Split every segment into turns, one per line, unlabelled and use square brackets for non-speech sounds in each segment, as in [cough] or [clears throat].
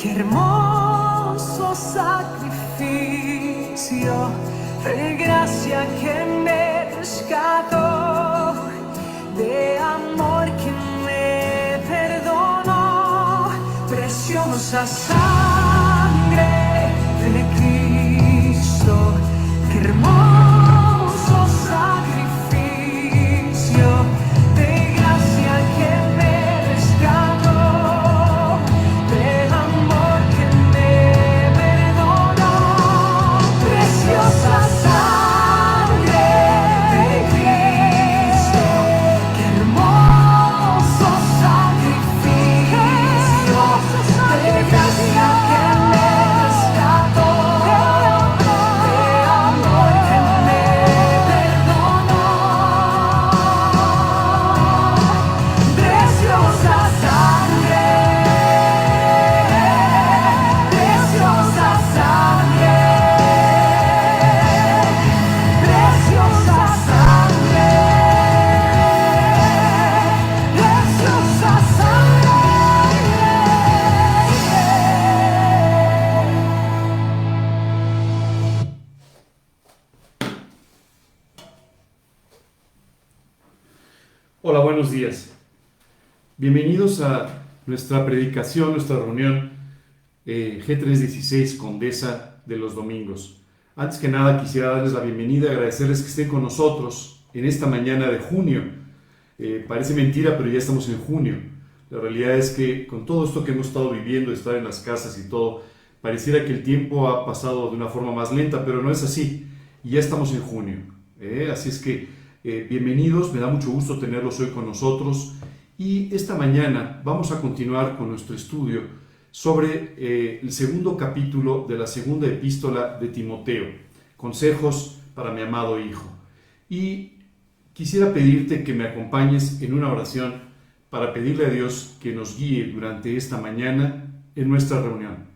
Qué hermoso sacrificio, de gracia que me rescató, de amor que me perdonó, preciosa sangre de Cristo, qué hermoso.
nuestra predicación, nuestra reunión eh, G316 Condesa de los Domingos. Antes que nada quisiera darles la bienvenida, agradecerles que estén con nosotros en esta mañana de junio. Eh, parece mentira, pero ya estamos en junio. La realidad es que con todo esto que hemos estado viviendo, estar en las casas y todo, pareciera que el tiempo ha pasado de una forma más lenta, pero no es así. Ya estamos en junio. ¿eh? Así es que eh, bienvenidos, me da mucho gusto tenerlos hoy con nosotros y esta mañana vamos a continuar con nuestro estudio sobre eh, el segundo capítulo de la segunda epístola de Timoteo, consejos para mi amado hijo. Y quisiera pedirte que me acompañes en una oración para pedirle a Dios que nos guíe durante esta mañana en nuestra reunión.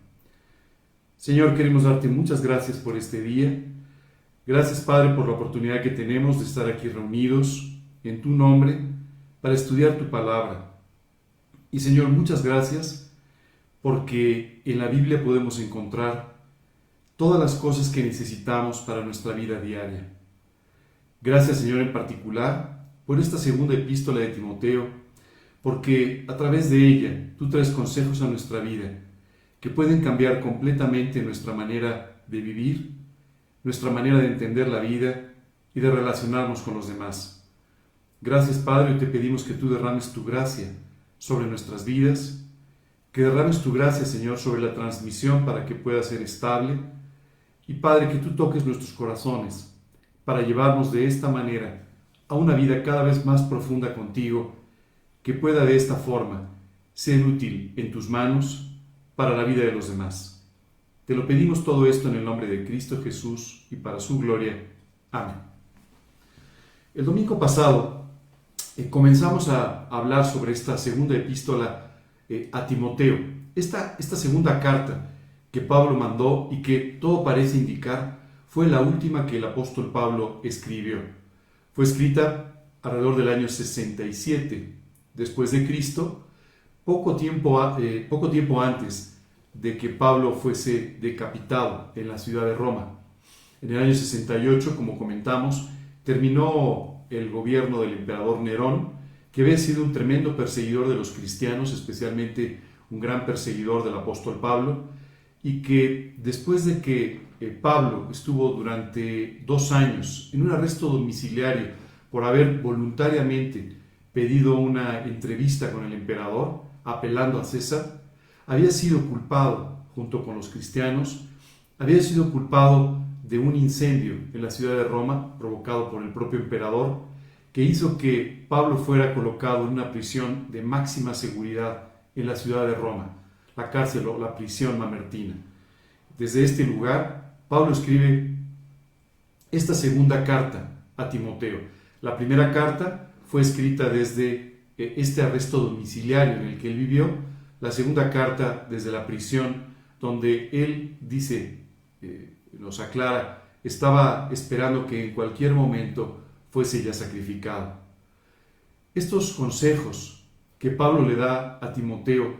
Señor, queremos darte muchas gracias por este día. Gracias, Padre, por la oportunidad que tenemos de estar aquí reunidos en tu nombre para estudiar tu palabra. Y Señor, muchas gracias porque en la Biblia podemos encontrar todas las cosas que necesitamos para nuestra vida diaria. Gracias, Señor, en particular por esta segunda epístola de Timoteo, porque a través de ella tú traes consejos a nuestra vida que pueden cambiar completamente nuestra manera de vivir, nuestra manera de entender la vida y de relacionarnos con los demás. Gracias, Padre, te pedimos que tú derrames tu gracia sobre nuestras vidas que derrames tu gracia, Señor, sobre la transmisión para que pueda ser estable. Y Padre, que tú toques nuestros corazones para llevarnos de esta manera a una vida cada vez más profunda contigo, que pueda de esta forma ser útil en tus manos para la vida de los demás. Te lo pedimos todo esto en el nombre de Cristo Jesús y para su gloria. Amén. El domingo pasado eh, comenzamos a hablar sobre esta segunda epístola eh, a Timoteo. Esta, esta segunda carta que Pablo mandó y que todo parece indicar fue la última que el apóstol Pablo escribió. Fue escrita alrededor del año 67 después de Cristo, poco tiempo, eh, poco tiempo antes de que Pablo fuese decapitado en la ciudad de Roma. En el año 68, como comentamos, terminó el gobierno del emperador Nerón que había sido un tremendo perseguidor de los cristianos, especialmente un gran perseguidor del apóstol Pablo, y que después de que eh, Pablo estuvo durante dos años en un arresto domiciliario por haber voluntariamente pedido una entrevista con el emperador, apelando a César, había sido culpado, junto con los cristianos, había sido culpado de un incendio en la ciudad de Roma provocado por el propio emperador, que hizo que Pablo fuera colocado en una prisión de máxima seguridad en la ciudad de Roma, la cárcel o la prisión mamertina. Desde este lugar, Pablo escribe esta segunda carta a Timoteo. La primera carta fue escrita desde eh, este arresto domiciliario en el que él vivió, la segunda carta desde la prisión, donde él dice, eh, nos aclara, estaba esperando que en cualquier momento fuese ya sacrificado. Estos consejos que Pablo le da a Timoteo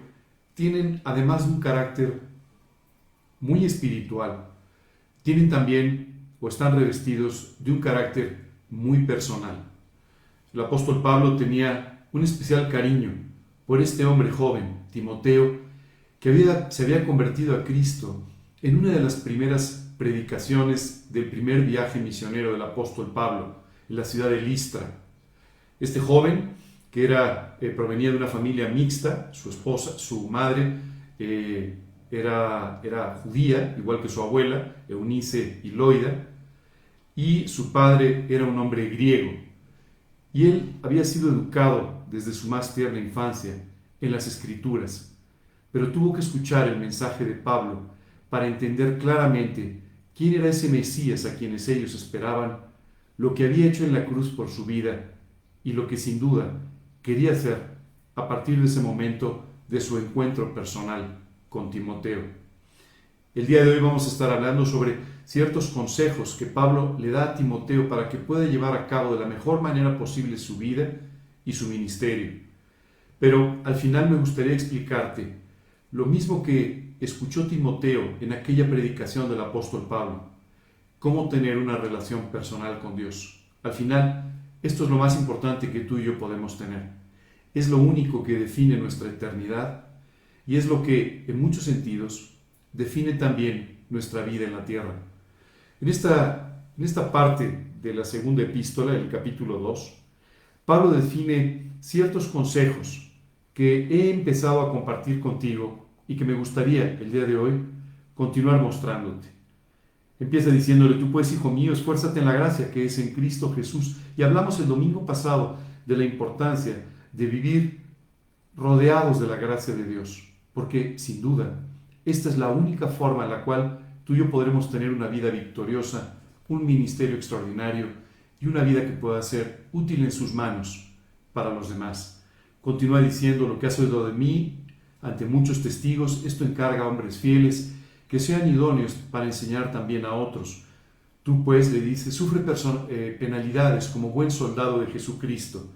tienen además un carácter muy espiritual, tienen también o están revestidos de un carácter muy personal. El apóstol Pablo tenía un especial cariño por este hombre joven, Timoteo, que había, se había convertido a Cristo en una de las primeras predicaciones del primer viaje misionero del apóstol Pablo en la ciudad de Listra. Este joven, que era, eh, provenía de una familia mixta, su esposa, su madre eh, era, era judía, igual que su abuela, Eunice y Loida, y su padre era un hombre griego. Y él había sido educado desde su más tierna infancia en las escrituras, pero tuvo que escuchar el mensaje de Pablo para entender claramente quién era ese Mesías a quienes ellos esperaban lo que había hecho en la cruz por su vida y lo que sin duda quería hacer a partir de ese momento de su encuentro personal con Timoteo. El día de hoy vamos a estar hablando sobre ciertos consejos que Pablo le da a Timoteo para que pueda llevar a cabo de la mejor manera posible su vida y su ministerio. Pero al final me gustaría explicarte lo mismo que escuchó Timoteo en aquella predicación del apóstol Pablo cómo tener una relación personal con Dios. Al final, esto es lo más importante que tú y yo podemos tener. Es lo único que define nuestra eternidad y es lo que, en muchos sentidos, define también nuestra vida en la tierra. En esta, en esta parte de la segunda epístola, el capítulo 2, Pablo define ciertos consejos que he empezado a compartir contigo y que me gustaría el día de hoy continuar mostrándote. Empieza diciéndole, tú pues, hijo mío, esfuérzate en la gracia que es en Cristo Jesús. Y hablamos el domingo pasado de la importancia de vivir rodeados de la gracia de Dios, porque sin duda, esta es la única forma en la cual tú y yo podremos tener una vida victoriosa, un ministerio extraordinario y una vida que pueda ser útil en sus manos para los demás. Continúa diciendo lo que has oído de mí ante muchos testigos, esto encarga a hombres fieles que sean idóneos para enseñar también a otros. Tú pues le dices, sufre eh, penalidades como buen soldado de Jesucristo.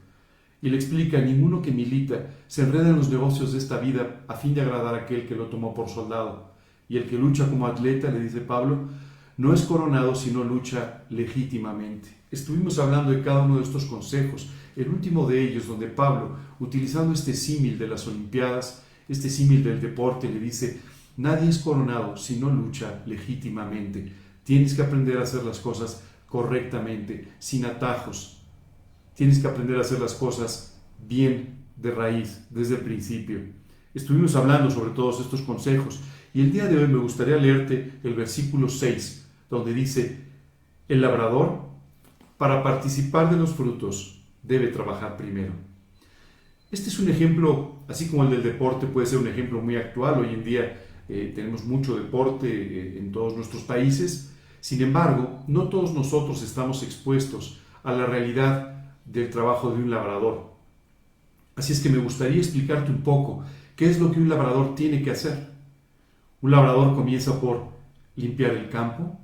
Y le explica, ninguno que milita se enreda en los negocios de esta vida a fin de agradar a aquel que lo tomó por soldado. Y el que lucha como atleta, le dice Pablo, no es coronado sino lucha legítimamente. Estuvimos hablando de cada uno de estos consejos. El último de ellos, donde Pablo, utilizando este símil de las Olimpiadas, este símil del deporte, le dice, Nadie es coronado si no lucha legítimamente. Tienes que aprender a hacer las cosas correctamente, sin atajos. Tienes que aprender a hacer las cosas bien de raíz, desde el principio. Estuvimos hablando sobre todos estos consejos y el día de hoy me gustaría leerte el versículo 6, donde dice, el labrador, para participar de los frutos, debe trabajar primero. Este es un ejemplo, así como el del deporte puede ser un ejemplo muy actual hoy en día, eh, tenemos mucho deporte eh, en todos nuestros países, sin embargo, no todos nosotros estamos expuestos a la realidad del trabajo de un labrador. Así es que me gustaría explicarte un poco qué es lo que un labrador tiene que hacer. Un labrador comienza por limpiar el campo,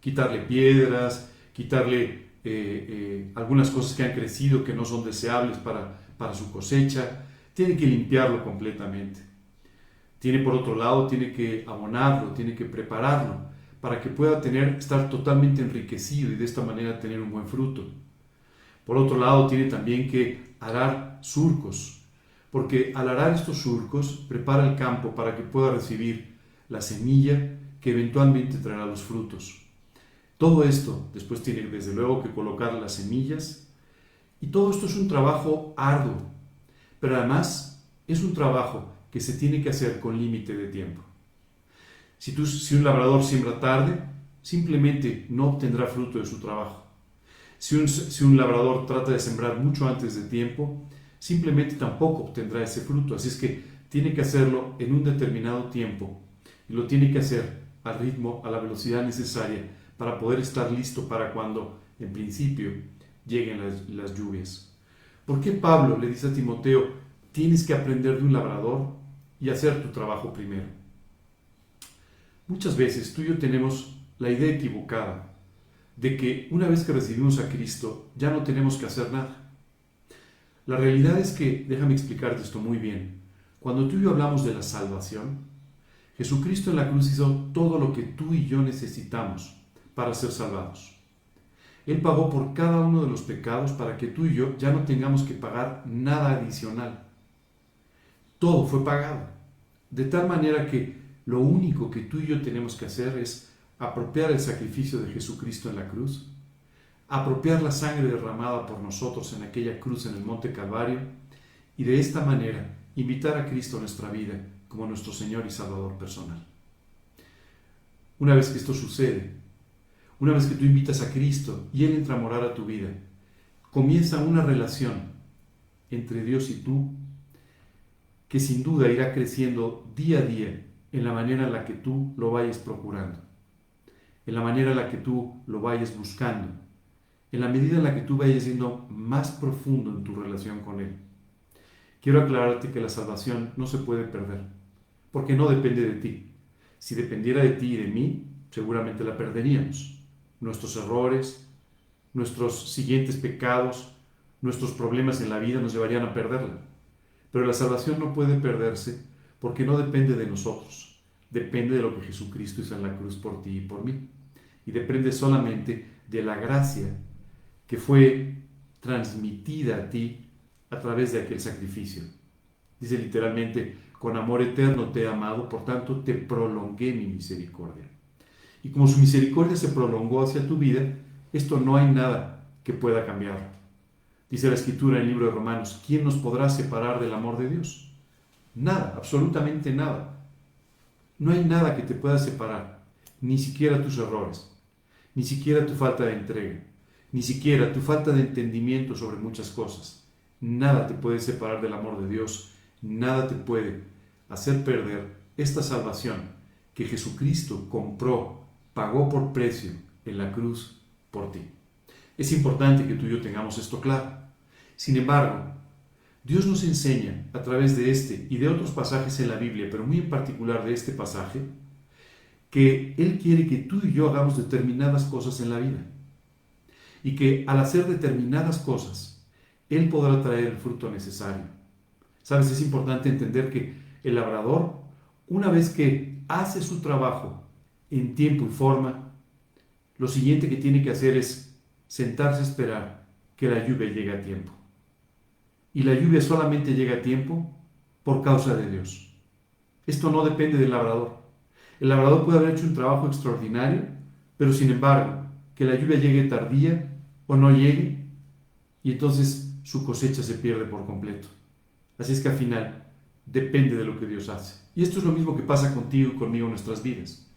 quitarle piedras, quitarle eh, algunas cosas que han crecido que no son deseables para, para su cosecha, tiene que limpiarlo completamente. Tiene por otro lado, tiene que abonarlo, tiene que prepararlo para que pueda tener, estar totalmente enriquecido y de esta manera tener un buen fruto. Por otro lado, tiene también que arar surcos, porque al arar estos surcos prepara el campo para que pueda recibir la semilla que eventualmente traerá los frutos. Todo esto después tiene desde luego que colocar las semillas y todo esto es un trabajo arduo, pero además es un trabajo que se tiene que hacer con límite de tiempo. Si, tú, si un labrador siembra tarde, simplemente no obtendrá fruto de su trabajo. Si un, si un labrador trata de sembrar mucho antes de tiempo, simplemente tampoco obtendrá ese fruto. Así es que tiene que hacerlo en un determinado tiempo y lo tiene que hacer al ritmo, a la velocidad necesaria para poder estar listo para cuando, en principio, lleguen las, lluvias. ¿Por qué Pablo le dice a Timoteo, tienes que aprender de un labrador y hacer tu trabajo primero. Muchas veces tú y yo tenemos la idea equivocada de que una vez que recibimos a Cristo ya no tenemos que hacer nada. La realidad es que, déjame explicarte esto muy bien, cuando tú y yo hablamos de la salvación, Jesucristo en la cruz hizo todo lo que tú y yo necesitamos para ser salvados. Él pagó por cada uno de los pecados para que tú y yo ya no tengamos que pagar nada adicional. Todo fue pagado. De tal manera que lo único que tú y yo tenemos que hacer es apropiar el sacrificio de Jesucristo en la cruz, apropiar la sangre derramada por nosotros en aquella cruz en el Monte Calvario y de esta manera invitar a Cristo a nuestra vida como nuestro Señor y Salvador personal. Una vez que esto sucede, una vez que tú invitas a Cristo y Él entra a morar a tu vida, comienza una relación entre Dios y tú que sin duda irá creciendo día a día en la manera en la que tú lo vayas procurando, en la manera en la que tú lo vayas buscando, en la medida en la que tú vayas siendo más profundo en tu relación con Él. Quiero aclararte que la salvación no se puede perder, porque no depende de ti. Si dependiera de ti y de mí, seguramente la perderíamos. Nuestros errores, nuestros siguientes pecados, nuestros problemas en la vida nos llevarían a perderla. Pero la salvación no puede perderse porque no depende de nosotros, depende de lo que Jesucristo hizo en la cruz por ti y por mí. Y depende solamente de la gracia que fue transmitida a ti a través de aquel sacrificio. Dice literalmente, con amor eterno te he amado, por tanto te prolongué mi misericordia. Y como su misericordia se prolongó hacia tu vida, esto no hay nada que pueda cambiar. Dice la escritura en el libro de Romanos, ¿quién nos podrá separar del amor de Dios? Nada, absolutamente nada. No hay nada que te pueda separar, ni siquiera tus errores, ni siquiera tu falta de entrega, ni siquiera tu falta de entendimiento sobre muchas cosas. Nada te puede separar del amor de Dios, nada te puede hacer perder esta salvación que Jesucristo compró, pagó por precio en la cruz por ti. Es importante que tú y yo tengamos esto claro. Sin embargo, Dios nos enseña a través de este y de otros pasajes en la Biblia, pero muy en particular de este pasaje, que Él quiere que tú y yo hagamos determinadas cosas en la vida. Y que al hacer determinadas cosas, Él podrá traer el fruto necesario. Sabes, es importante entender que el labrador, una vez que hace su trabajo en tiempo y forma, lo siguiente que tiene que hacer es sentarse a esperar que la lluvia llegue a tiempo. Y la lluvia solamente llega a tiempo por causa de Dios. Esto no depende del labrador. El labrador puede haber hecho un trabajo extraordinario, pero sin embargo, que la lluvia llegue tardía o no llegue, y entonces su cosecha se pierde por completo. Así es que al final depende de lo que Dios hace. Y esto es lo mismo que pasa contigo y conmigo en nuestras vidas.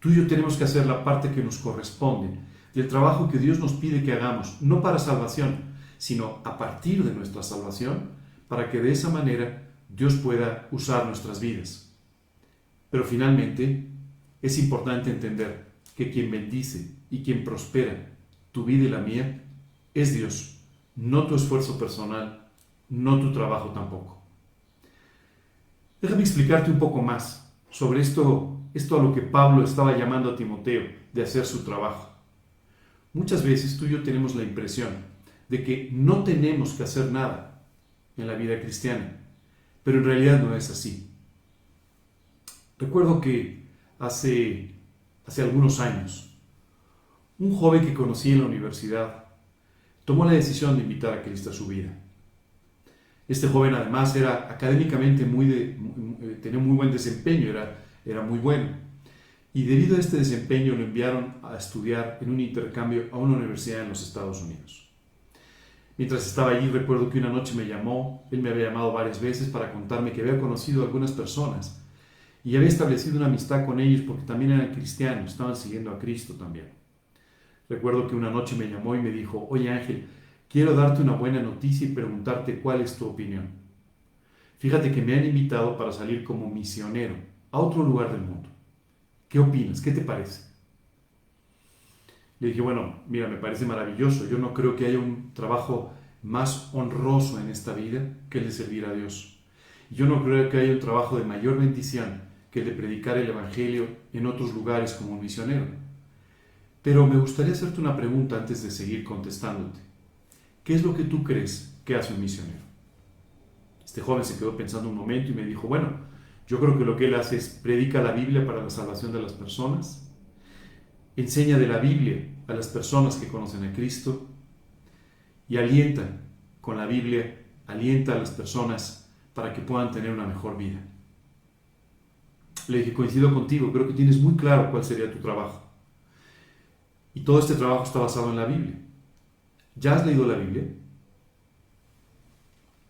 Tú y yo tenemos que hacer la parte que nos corresponde del trabajo que Dios nos pide que hagamos, no para salvación, sino a partir de nuestra salvación, para que de esa manera Dios pueda usar nuestras vidas. Pero finalmente es importante entender que quien bendice y quien prospera tu vida y la mía es Dios, no tu esfuerzo personal, no tu trabajo tampoco. Déjame explicarte un poco más sobre esto, esto a lo que Pablo estaba llamando a Timoteo de hacer su trabajo. Muchas veces tú y yo tenemos la impresión de que no tenemos que hacer nada en la vida cristiana, pero en realidad no es así. Recuerdo que hace, hace algunos años, un joven que conocí en la universidad tomó la decisión de invitar a Cristo a su vida. Este joven además era académicamente muy de, eh, tenía muy buen desempeño, era, era muy bueno. Y debido a este desempeño lo enviaron a estudiar en un intercambio a una universidad en los Estados Unidos. Mientras estaba allí recuerdo que una noche me llamó, él me había llamado varias veces para contarme que había conocido a algunas personas y había establecido una amistad con ellos porque también eran cristianos, estaban siguiendo a Cristo también. Recuerdo que una noche me llamó y me dijo, oye Ángel, quiero darte una buena noticia y preguntarte cuál es tu opinión. Fíjate que me han invitado para salir como misionero a otro lugar del mundo. ¿Qué opinas? ¿Qué te parece? Le dije, bueno, mira, me parece maravilloso. Yo no creo que haya un trabajo más honroso en esta vida que el de servir a Dios. Yo no creo que haya un trabajo de mayor bendición que de predicar el Evangelio en otros lugares como un misionero. Pero me gustaría hacerte una pregunta antes de seguir contestándote. ¿Qué es lo que tú crees que hace un misionero? Este joven se quedó pensando un momento y me dijo, bueno, yo creo que lo que él hace es predica la Biblia para la salvación de las personas, enseña de la Biblia a las personas que conocen a Cristo y alienta con la Biblia, alienta a las personas para que puedan tener una mejor vida. Le dije, coincido contigo, creo que tienes muy claro cuál sería tu trabajo. Y todo este trabajo está basado en la Biblia. ¿Ya has leído la Biblia?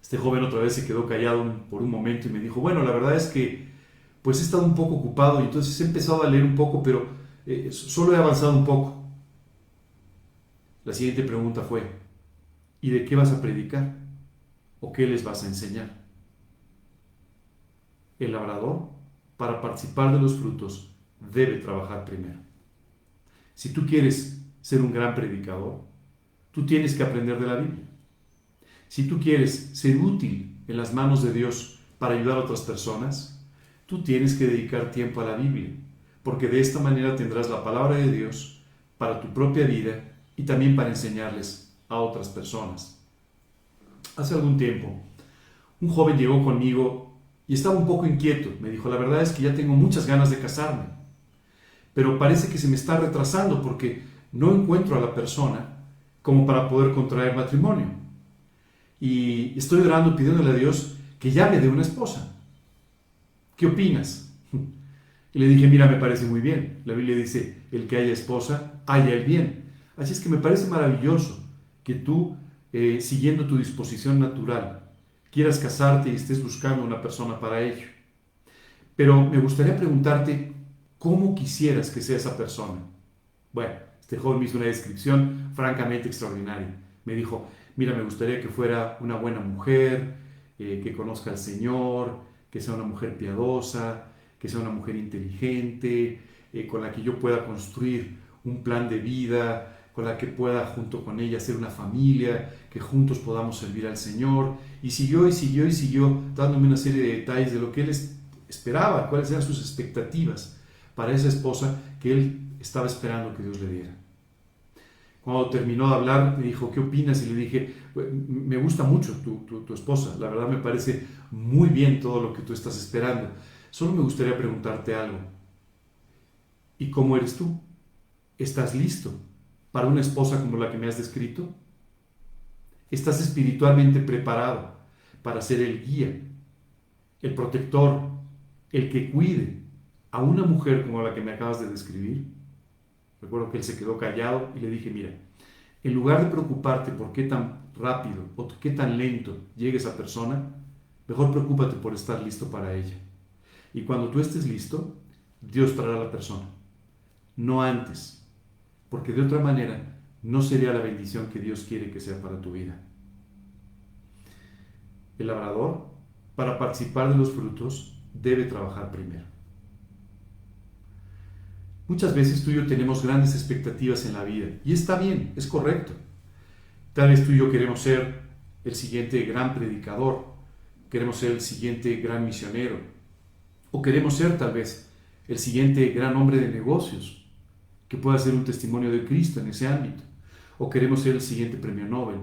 Este joven otra vez se quedó callado por un momento y me dijo, bueno, la verdad es que pues he estado un poco ocupado y entonces he empezado a leer un poco, pero eh, solo he avanzado un poco. La siguiente pregunta fue, ¿y de qué vas a predicar? ¿O qué les vas a enseñar? El labrador para participar de los frutos, debe trabajar primero. Si tú quieres ser un gran predicador, tú tienes que aprender de la Biblia. Si tú quieres ser útil en las manos de Dios para ayudar a otras personas, tú tienes que dedicar tiempo a la Biblia, porque de esta manera tendrás la palabra de Dios para tu propia vida y también para enseñarles a otras personas. Hace algún tiempo, un joven llegó conmigo y estaba un poco inquieto. Me dijo, la verdad es que ya tengo muchas ganas de casarme, pero parece que se me está retrasando porque no encuentro a la persona como para poder contraer matrimonio. Y estoy orando pidiéndole a Dios que ya me dé una esposa. ¿Qué opinas? [laughs] Y le dije, mira, me parece muy bien. La Biblia dice, el que haya esposa, haya el bien. Así es que me parece maravilloso que tú eh, siguiendo tu disposición natural, quieras casarte y estés buscando una persona para ello. Pero me gustaría preguntarte, ¿cómo quisieras que sea esa persona? Bueno, este joven me hizo una descripción francamente extraordinaria. Me dijo, mira, me gustaría que fuera una buena mujer, eh, que conozca al Señor, que sea una mujer piadosa, que sea una mujer inteligente, eh, con la que yo pueda construir un plan de vida, con la que pueda junto con ella ser una familia, que juntos podamos servir al Señor. Y siguió y siguió y siguió dándome una serie de detalles de lo que él esperaba, cuáles eran sus expectativas para esa esposa que él estaba esperando que Dios le diera. Cuando terminó de hablar, me dijo, ¿qué opinas? Y le dije, me gusta mucho tu, tu, tu, esposa, la verdad me parece muy bien todo lo que tú estás esperando. Solo me gustaría preguntarte algo. ¿Y cómo eres tú? ¿Estás listo para una esposa como la que me has descrito? ¿Estás espiritualmente preparado para ser el guía, el protector, el que cuide a una mujer como la que me acabas de describir? Recuerdo que él se quedó callado y le dije, mira, en lugar de preocuparte por qué tan rápido o qué tan lento llegue esa persona, mejor preocúpate por estar listo para ella. Y cuando tú estés listo, Dios traerá a la persona, no antes, porque de otra manera no sería la bendición que Dios quiere que sea para tu vida. El labrador, para participar de los frutos, debe trabajar primero. Muchas veces tú y yo tenemos grandes expectativas en la vida y está bien, es correcto. Tal vez tú y yo queremos ser el siguiente gran predicador, queremos ser el siguiente gran misionero o queremos ser tal vez el siguiente gran hombre de negocios que pueda ser un testimonio de Cristo en ese ámbito o queremos ser el siguiente premio Nobel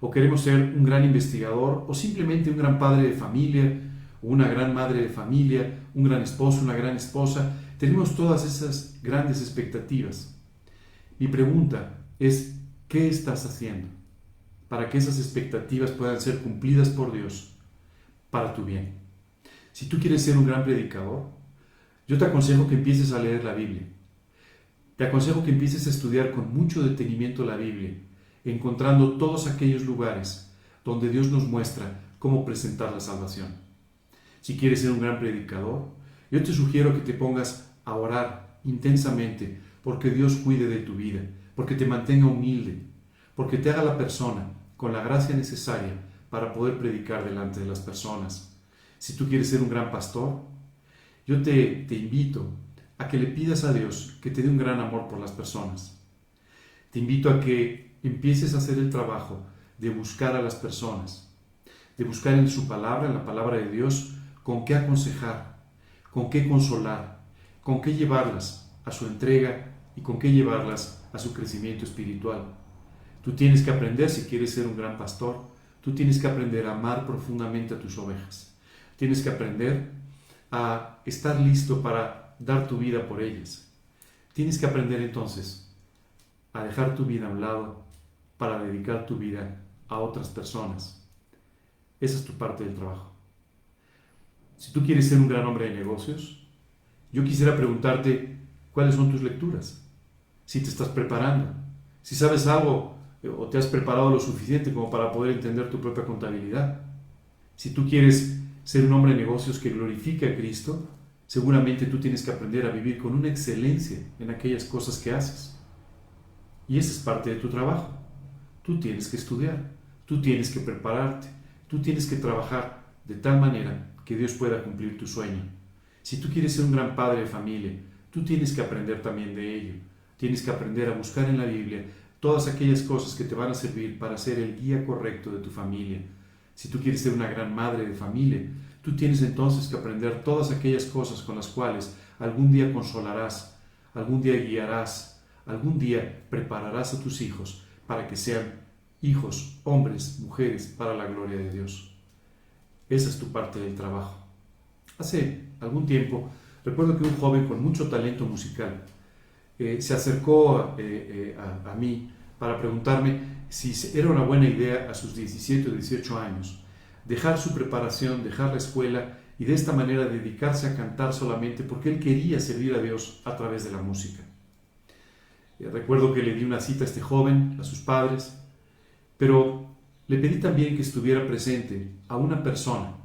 o queremos ser un gran investigador o simplemente un gran padre de familia una gran madre de familia, un gran esposo, una gran esposa tenemos todas esas grandes expectativas. Mi pregunta es, ¿qué estás haciendo para que esas expectativas puedan ser cumplidas por Dios para tu bien? Si tú quieres ser un gran predicador, yo te aconsejo que empieces a leer la Biblia. Te aconsejo que empieces a estudiar con mucho detenimiento la Biblia, encontrando todos aquellos lugares donde Dios nos muestra cómo presentar la salvación. Si quieres ser un gran predicador, yo te sugiero que te pongas a orar intensamente porque Dios cuide de tu vida, porque te mantenga humilde, porque te haga la persona con la gracia necesaria para poder predicar delante de las personas. Si tú quieres ser un gran pastor, yo te, te invito a que le pidas a Dios que te dé un gran amor por las personas. Te invito a que empieces a hacer el trabajo de buscar a las personas, de buscar en su palabra, en la palabra de Dios, con qué aconsejar, con qué consolar, con qué llevarlas a su entrega y con qué llevarlas a su crecimiento espiritual. Tú tienes que aprender, si quieres ser un gran pastor, tú tienes que aprender a amar profundamente a tus ovejas. Tienes que aprender a estar listo para dar tu vida por ellas. Tienes que aprender entonces a dejar tu vida a un lado para dedicar tu vida a otras personas. Esa es tu parte del trabajo. Si tú quieres ser un gran hombre de negocios, yo quisiera preguntarte cuáles son tus lecturas, si te estás preparando, si sabes algo eh, o te has preparado lo suficiente como para poder entender tu propia contabilidad. Si tú quieres ser un hombre de negocios que glorifique a Cristo, seguramente tú tienes que aprender a vivir con una excelencia en aquellas cosas que haces. Y esa es parte de tu trabajo. Tú tienes que estudiar, tú tienes que prepararte, tú tienes que trabajar de tal manera que Dios pueda cumplir tu sueño. Si tú quieres ser un gran padre de familia, tú tienes que aprender también de ello. Tienes que aprender a buscar en la Biblia todas aquellas cosas que te van a servir para ser el guía correcto de tu familia. Si tú quieres ser una gran madre de familia, tú tienes entonces que aprender todas aquellas cosas con las cuales algún día consolarás, algún día guiarás, algún día prepararás a tus hijos para que sean hijos, hombres, mujeres, para la gloria de Dios. Esa es tu parte del trabajo. Hace algún tiempo, recuerdo que un joven con mucho talento musical eh, se acercó eh, eh, a, a, mí para preguntarme si era una buena idea a sus 17 o 18 años dejar su preparación, dejar la escuela y de esta manera dedicarse a cantar solamente porque él quería servir a Dios a través de la música. recuerdo que le di una cita a este joven, a sus padres, pero le pedí también que estuviera presente a una persona,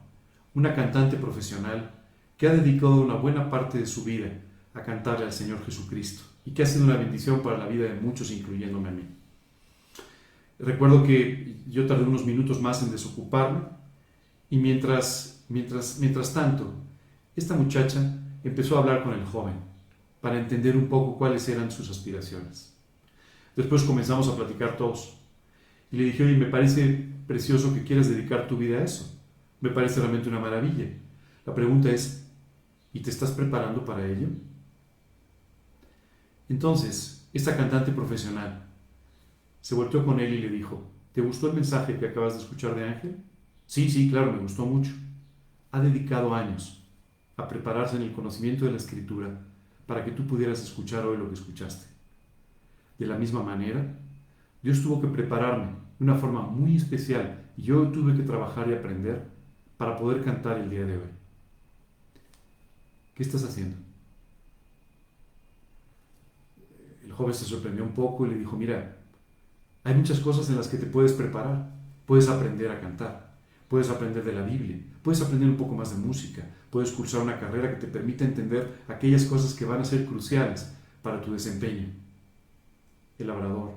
una cantante profesional, que ha dedicado una buena parte de su vida a cantarle al Señor Jesucristo y que ha sido una bendición para la vida de muchos, incluyéndome a mí. Recuerdo que yo tardé unos minutos más en desocuparme y mientras, mientras, mientras tanto, esta muchacha empezó a hablar con el joven para entender un poco cuáles eran sus aspiraciones. Después comenzamos a platicar todos y le dije, oye, me parece precioso que quieras dedicar tu vida a eso. Me parece realmente una maravilla. La pregunta es, ¿y te estás preparando para ello? Entonces, esta cantante profesional se volteó con él y le dijo, ¿te gustó el mensaje que acabas de escuchar de Ángel? Sí, sí, claro, me gustó mucho. Ha dedicado años a prepararse en el conocimiento de la escritura para que tú pudieras escuchar hoy lo que escuchaste. De la misma manera, Dios tuvo que prepararme de una forma muy especial y yo tuve que trabajar y aprender para poder cantar el día de hoy. ¿Qué estás haciendo? El joven se sorprendió un poco y le dijo, mira, hay muchas cosas en las que te puedes preparar. Puedes aprender a cantar, puedes aprender de la Biblia, puedes aprender un poco más de música, puedes cursar una carrera que te permita entender aquellas cosas que van a ser cruciales para tu desempeño. El labrador,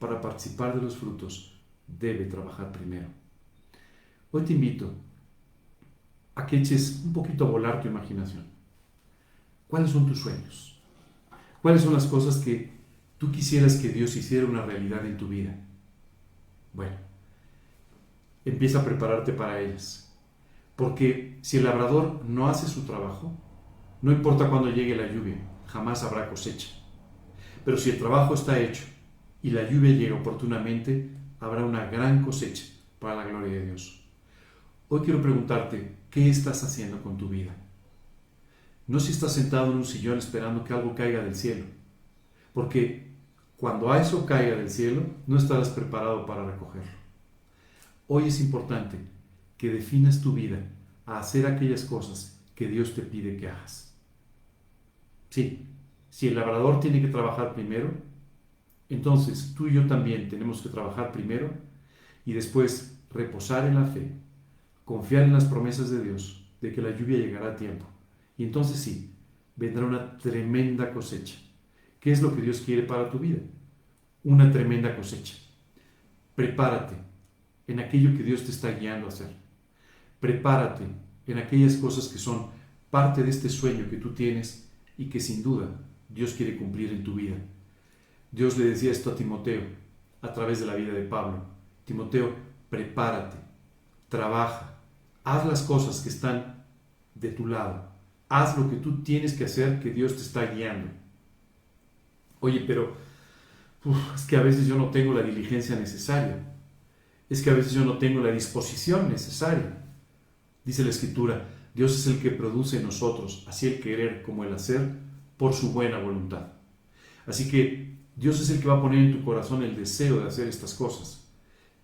para participar de los frutos, debe trabajar primero. Hoy te invito a que eches un poquito a volar tu imaginación. ¿Cuáles son tus sueños? ¿Cuáles son las cosas que tú quisieras que Dios hiciera una realidad en tu vida? Bueno, empieza a prepararte para ellas. Porque si el labrador no hace su trabajo, no importa cuándo llegue la lluvia, jamás habrá cosecha. Pero si el trabajo está hecho y la lluvia llega oportunamente, habrá una gran cosecha para la gloria de Dios. Hoy quiero preguntarte, ¿qué estás haciendo con tu vida? No si estás sentado en un sillón esperando que algo caiga del cielo, porque cuando a eso caiga del cielo, no estarás preparado para recogerlo. Hoy es importante que definas tu vida a hacer aquellas cosas que Dios te pide que hagas. Sí, si el labrador tiene que trabajar primero, entonces tú y yo también tenemos que trabajar primero y después reposar en la fe, confiar en las promesas de Dios de que la lluvia llegará a tiempo. Y entonces sí, vendrá una tremenda cosecha. ¿Qué es lo que Dios quiere para tu vida? Una tremenda cosecha. Prepárate en aquello que Dios te está guiando a hacer. Prepárate en aquellas cosas que son parte de este sueño que tú tienes y que sin duda Dios quiere cumplir en tu vida. Dios le decía esto a Timoteo a través de la vida de Pablo. Timoteo, prepárate, trabaja, haz las cosas que están de tu lado, haz lo que tú tienes que hacer que Dios te está guiando. Oye, pero es que a veces yo no tengo la diligencia necesaria es que a veces yo no tengo la disposición necesaria. Dice la Escritura, Dios es el que produce en nosotros, así el querer como el hacer, por su buena voluntad. Así que Dios es el que va a poner en tu corazón el deseo de hacer estas cosas.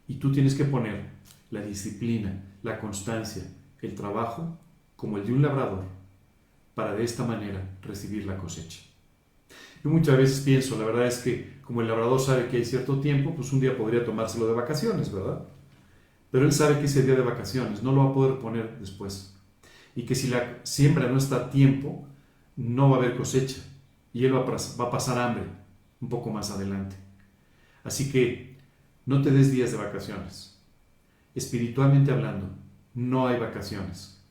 Y tú tienes que poner la disciplina, la constancia, el trabajo como el de un labrador, para de esta manera recibir la cosecha. Yo muchas veces pienso, la verdad es que como el labrador sabe que hay cierto tiempo, pues un día podría tomárselo de vacaciones, ¿verdad? Pero él sabe que ese día de vacaciones no lo va a poder poner después. Y que si la siembra no está a tiempo, no va a haber cosecha. Y él va a pasar hambre un poco más adelante. Así que no te des días de vacaciones. Espiritualmente hablando, no hay vacaciones.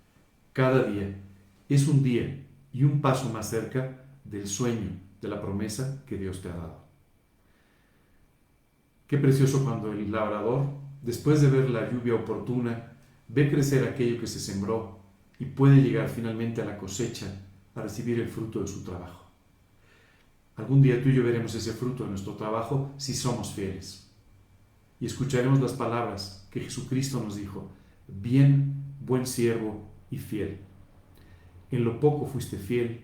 Cada día es un día y un paso más cerca del sueño de la promesa que Dios te ha dado. Qué precioso cuando el labrador, después de ver la lluvia oportuna, ve crecer aquello que se sembró y puede llegar finalmente a la cosecha a recibir el fruto de su trabajo. Algún día tú y yo veremos ese fruto de nuestro trabajo si somos fieles. Y escucharemos las palabras que Jesucristo nos dijo, bien, buen siervo y fiel. En lo poco fuiste fiel,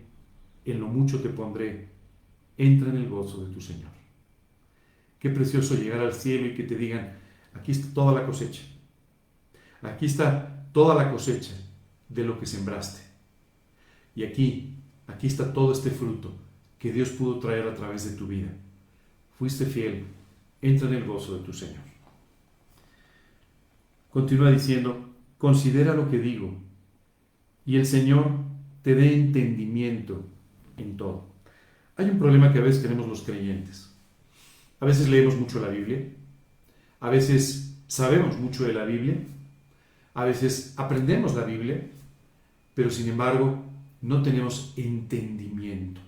en lo mucho te pondré, entra en el gozo de tu Señor. Qué precioso llegar al cielo y que te digan, aquí está toda la cosecha. Aquí está toda la cosecha de lo que sembraste. Y aquí, aquí está todo este fruto que Dios pudo traer a través de tu vida. Fuiste fiel, entra en el gozo de tu Señor. Continúa diciendo, considera lo que digo, y el Señor te dé entendimiento en todo. Hay un problema que a veces tenemos los creyentes. A veces leemos mucho la Biblia, a veces sabemos mucho de la Biblia, a veces aprendemos la Biblia, pero sin embargo no tenemos entendimiento.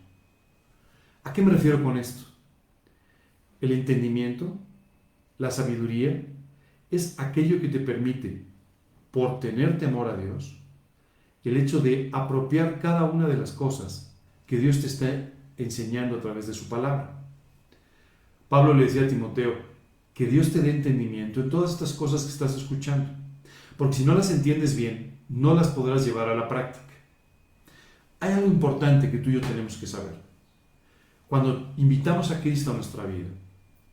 ¿A qué me refiero con esto? El entendimiento, la sabiduría, es aquello que te permite, por tener temor a Dios, el hecho de apropiar cada una de las cosas que Dios te está enseñando a través de su palabra. Pablo le decía a Timoteo, que Dios te dé entendimiento en todas estas cosas que estás escuchando, porque si no las entiendes bien, no las podrás llevar a la práctica. Hay algo importante que tú y yo tenemos que saber. Cuando invitamos a Cristo a nuestra vida,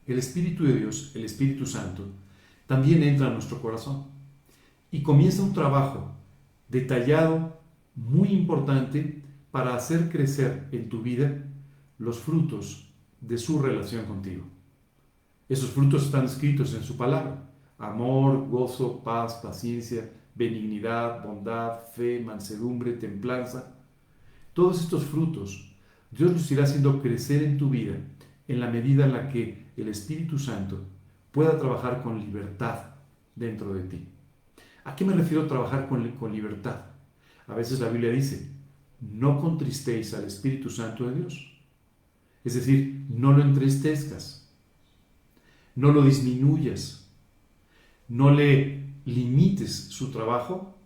el Espíritu de Dios, el Espíritu Santo, también entra a nuestro corazón y comienza un trabajo detallado, muy importante, para hacer crecer en tu vida los frutos de su relación contigo. Esos frutos están escritos en su palabra. Amor, gozo, paz, paciencia, benignidad, bondad, fe, mansedumbre, templanza. Todos estos frutos Dios los irá haciendo crecer en tu vida en la medida en la que el Espíritu Santo pueda trabajar con libertad dentro de ti. ¿A qué me refiero a trabajar con, con libertad? A veces la Biblia dice, no contristéis al Espíritu Santo de Dios. Es decir, no lo entristezcas, no lo disminuyas, no le limites su trabajo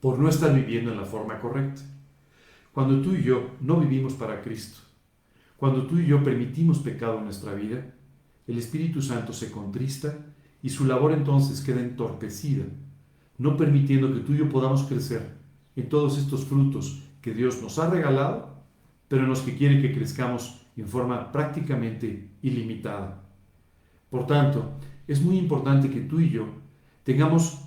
por no estar viviendo en la forma correcta. Cuando tú y yo no vivimos para Cristo, cuando tú y yo permitimos pecado en nuestra vida, el Espíritu Santo se contrista y su labor entonces queda entorpecida, no permitiendo que tú y yo podamos crecer en todos estos frutos que Dios nos ha regalado, pero en los que quiere que crezcamos en forma prácticamente ilimitada. Por tanto, es muy importante que tú y yo tengamos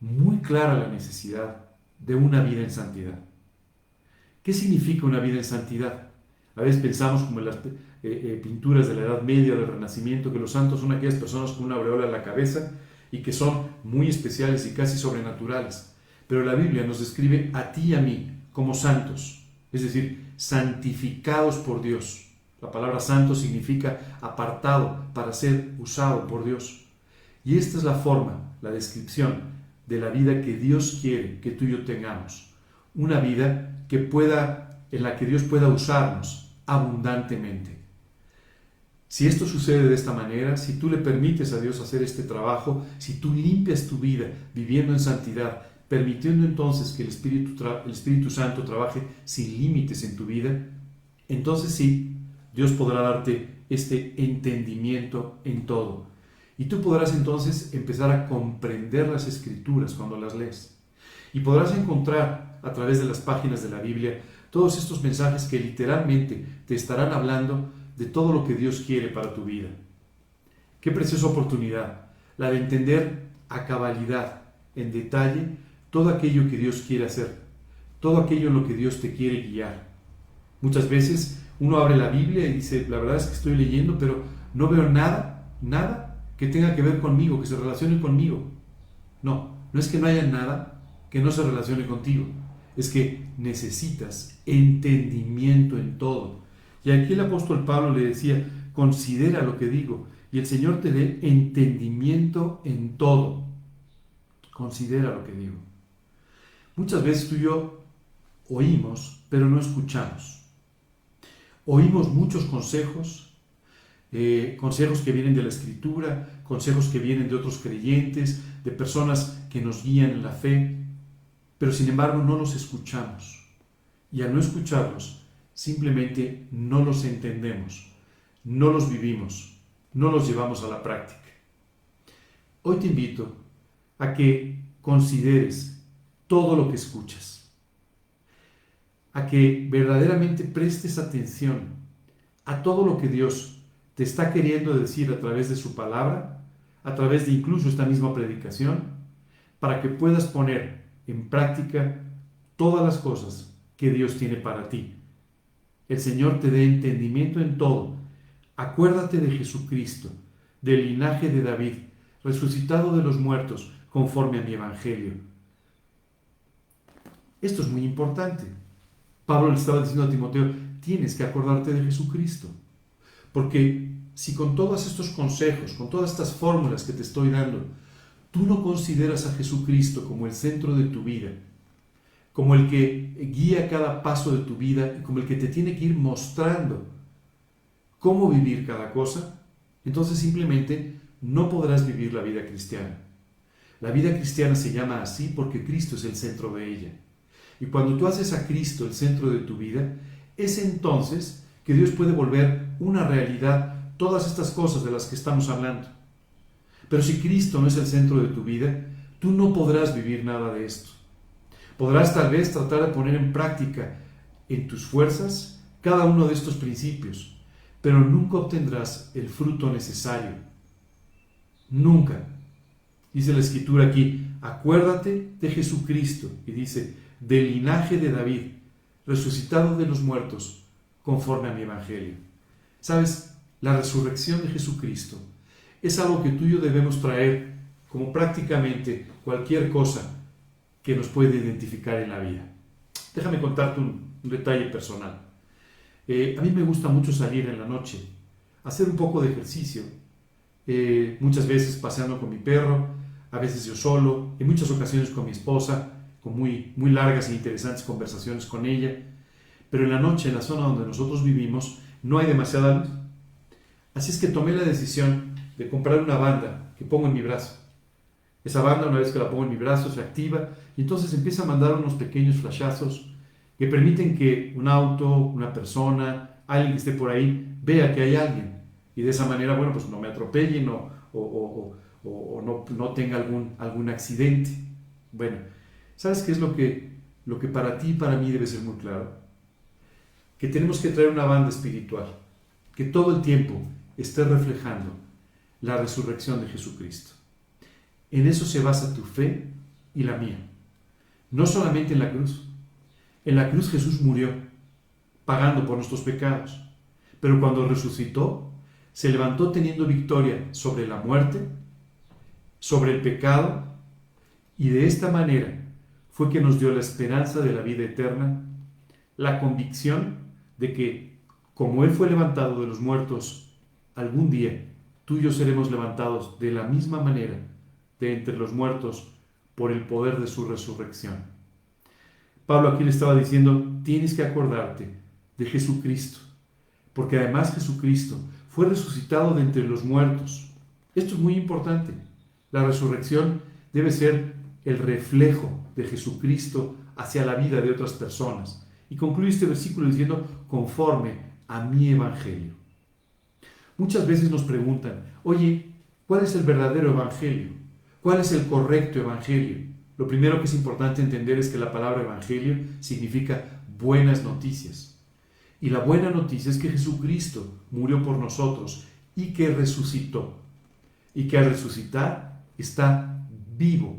muy clara la necesidad de una vida en santidad. ¿Qué significa una vida en santidad? A veces pensamos como en las eh, pinturas de la Edad Media, del Renacimiento, que los santos son aquellas personas con una aureola en la cabeza y que son muy especiales y casi sobrenaturales. Pero la Biblia nos describe a ti y a mí como santos, es decir, santificados por Dios. La palabra santo significa apartado para ser usado por Dios. Y esta es la forma, la descripción de la vida que Dios quiere que tú y yo tengamos. Una vida que pueda, en la que Dios pueda usarnos abundantemente. Si esto sucede de esta manera, si tú le permites a Dios hacer este trabajo, si tú limpias tu vida viviendo en santidad, permitiendo entonces que el Espíritu, Santo trabaje sin límites en tu vida, entonces sí, Dios podrá darte este entendimiento en todo. Y tú podrás entonces empezar a comprender las escrituras cuando las lees. Y podrás encontrar a través de las páginas de la Biblia todos estos mensajes que literalmente te estarán hablando de todo lo que Dios quiere para tu vida. Qué preciosa oportunidad, la de entender a cabalidad, en detalle, todo aquello que Dios quiere hacer, todo aquello en lo que Dios te quiere guiar. Muchas veces uno abre la Biblia y dice, la verdad es que estoy leyendo, pero no veo nada, nada que tenga que ver conmigo, que se relacione conmigo. No, no es que no haya nada que no se relacione contigo, es que necesitas entendimiento en todo. Y aquí el apóstol Pablo le decía, considera lo que digo, y el Señor te dé entendimiento en todo. Considera lo que digo. Muchas veces tú y yo oímos, pero no escuchamos. Oímos muchos consejos, eh, consejos que vienen de la escritura, consejos que vienen de otros creyentes, de personas que nos guían en la fe, pero sin embargo no los escuchamos. Y al no escucharlos, simplemente no los entendemos, no los vivimos, no los llevamos a la práctica. Hoy te invito a que consideres todo lo que escuchas. A que verdaderamente prestes atención a todo lo que Dios te está queriendo decir a través de su palabra, a través de incluso esta misma predicación, para que puedas poner en práctica todas las cosas que Dios tiene para ti. El Señor te dé entendimiento en todo. Acuérdate de Jesucristo, del linaje de David, resucitado de los muertos, conforme a mi evangelio. Esto es muy importante. Pablo le estaba diciendo a Timoteo, tienes que acordarte de Jesucristo. Porque si con todos estos consejos, con todas estas fórmulas que te estoy dando, tú no consideras a Jesucristo como el centro de tu vida, como el que guía cada paso de tu vida y como el que te tiene que ir mostrando cómo vivir cada cosa, entonces simplemente no podrás vivir la vida cristiana. La vida cristiana se llama así porque Cristo es el centro de ella. Y cuando tú haces a Cristo el centro de tu vida, es entonces que Dios puede volver una realidad todas estas cosas de las que estamos hablando. Pero si Cristo no es el centro de tu vida, tú no podrás vivir nada de esto. Podrás tal vez tratar de poner en práctica en tus fuerzas cada uno de estos principios, pero nunca obtendrás el fruto necesario. Nunca. Dice la escritura aquí, acuérdate de Jesucristo, y dice, del linaje de David, resucitado de los muertos, conforme a mi evangelio. ¿Sabes? La resurrección de Jesucristo es algo que tú y yo debemos traer como prácticamente cualquier cosa que nos puede identificar en la vida. Déjame contarte un, detalle personal. Eh, a mí me gusta mucho salir en la noche, hacer un poco de ejercicio, eh, muchas veces paseando con mi perro, a veces yo solo, en muchas ocasiones con mi esposa, con muy, muy largas e interesantes conversaciones con ella. Pero en la noche, en la zona donde nosotros vivimos, no hay demasiada luz. Así es que tomé la decisión de comprar una banda que pongo en mi brazo. Esa banda, una vez que la pongo en mi brazo, se activa y entonces empieza a mandar unos pequeños flashazos que permiten que un auto, una persona, alguien que esté por ahí, vea que hay alguien. Y de esa manera, bueno, pues no me atropellen o, o, o, no, no, tenga algún, algún accidente. Bueno, ¿sabes qué es lo que, lo que para ti y para mí debe ser muy claro? Que tenemos que traer una banda espiritual, que todo el tiempo esté reflejando la resurrección de Jesucristo. En eso se basa tu fe y la mía. No solamente en la cruz. En la cruz Jesús murió, pagando por nuestros pecados. Pero cuando resucitó, se levantó teniendo victoria sobre la muerte, sobre el pecado, y de esta manera fue que nos dio la esperanza de la vida eterna, la convicción de que, como Él fue levantado de los muertos algún día yo seremos levantados de la misma manera entre los muertos por el poder de su resurrección. Pablo aquí le estaba diciendo, tienes que acordarte de Jesucristo, porque además Jesucristo fue resucitado de entre los muertos. Esto es muy importante. La resurrección debe ser el reflejo de Jesucristo hacia la vida de otras personas. Y concluye este versículo diciendo, conforme a mi evangelio. Muchas veces nos preguntan, oye, ¿cuál es el verdadero evangelio? ¿Cuál es el correcto evangelio? Lo primero que es importante entender es que la palabra evangelio significa buenas noticias. Y la buena noticia es que Jesucristo murió por nosotros y que resucitó. Y que al resucitar está vivo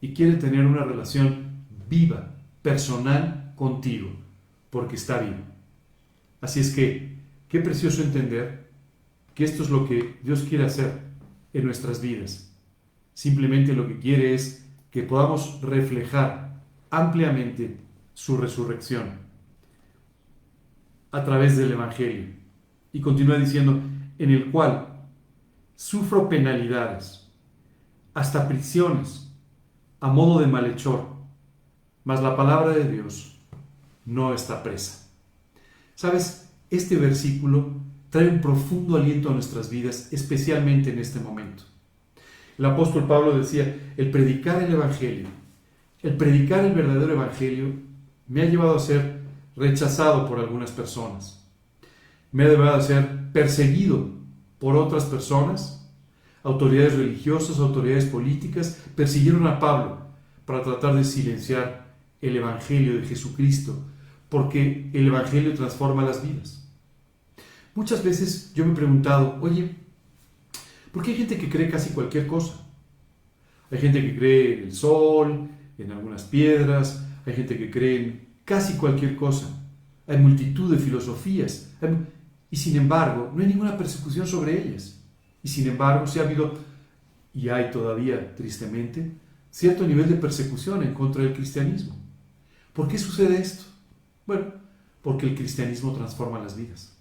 y quiere tener una relación viva, personal contigo, porque está vivo. Así es que, qué precioso entender que esto es lo que Dios quiere hacer en nuestras vidas. Simplemente lo que quiere es que podamos reflejar ampliamente su resurrección a través del Evangelio. Y continúa diciendo, en el cual sufro penalidades, hasta prisiones, a modo de malhechor, mas la palabra de Dios no está presa. ¿Sabes? Este versículo trae un profundo aliento a nuestras vidas, especialmente en este momento. El apóstol Pablo decía, el predicar el Evangelio, el predicar el verdadero Evangelio me ha llevado a ser rechazado por algunas personas, me ha llevado a ser perseguido por otras personas, autoridades religiosas, autoridades políticas, persiguieron a Pablo para tratar de silenciar el Evangelio de Jesucristo, porque el Evangelio transforma las vidas. Muchas veces yo me he preguntado, oye, ¿por qué hay gente que cree casi cualquier cosa? Hay gente que cree en el sol, en algunas piedras, hay gente que cree en casi cualquier cosa. Hay multitud de filosofías. y sin embargo, no hay ninguna persecución sobre ellas. Y sin embargo, sí ha habido, y hay todavía, tristemente, cierto nivel de persecución en contra del cristianismo. ¿Por qué sucede esto? Bueno, porque el cristianismo transforma las vidas.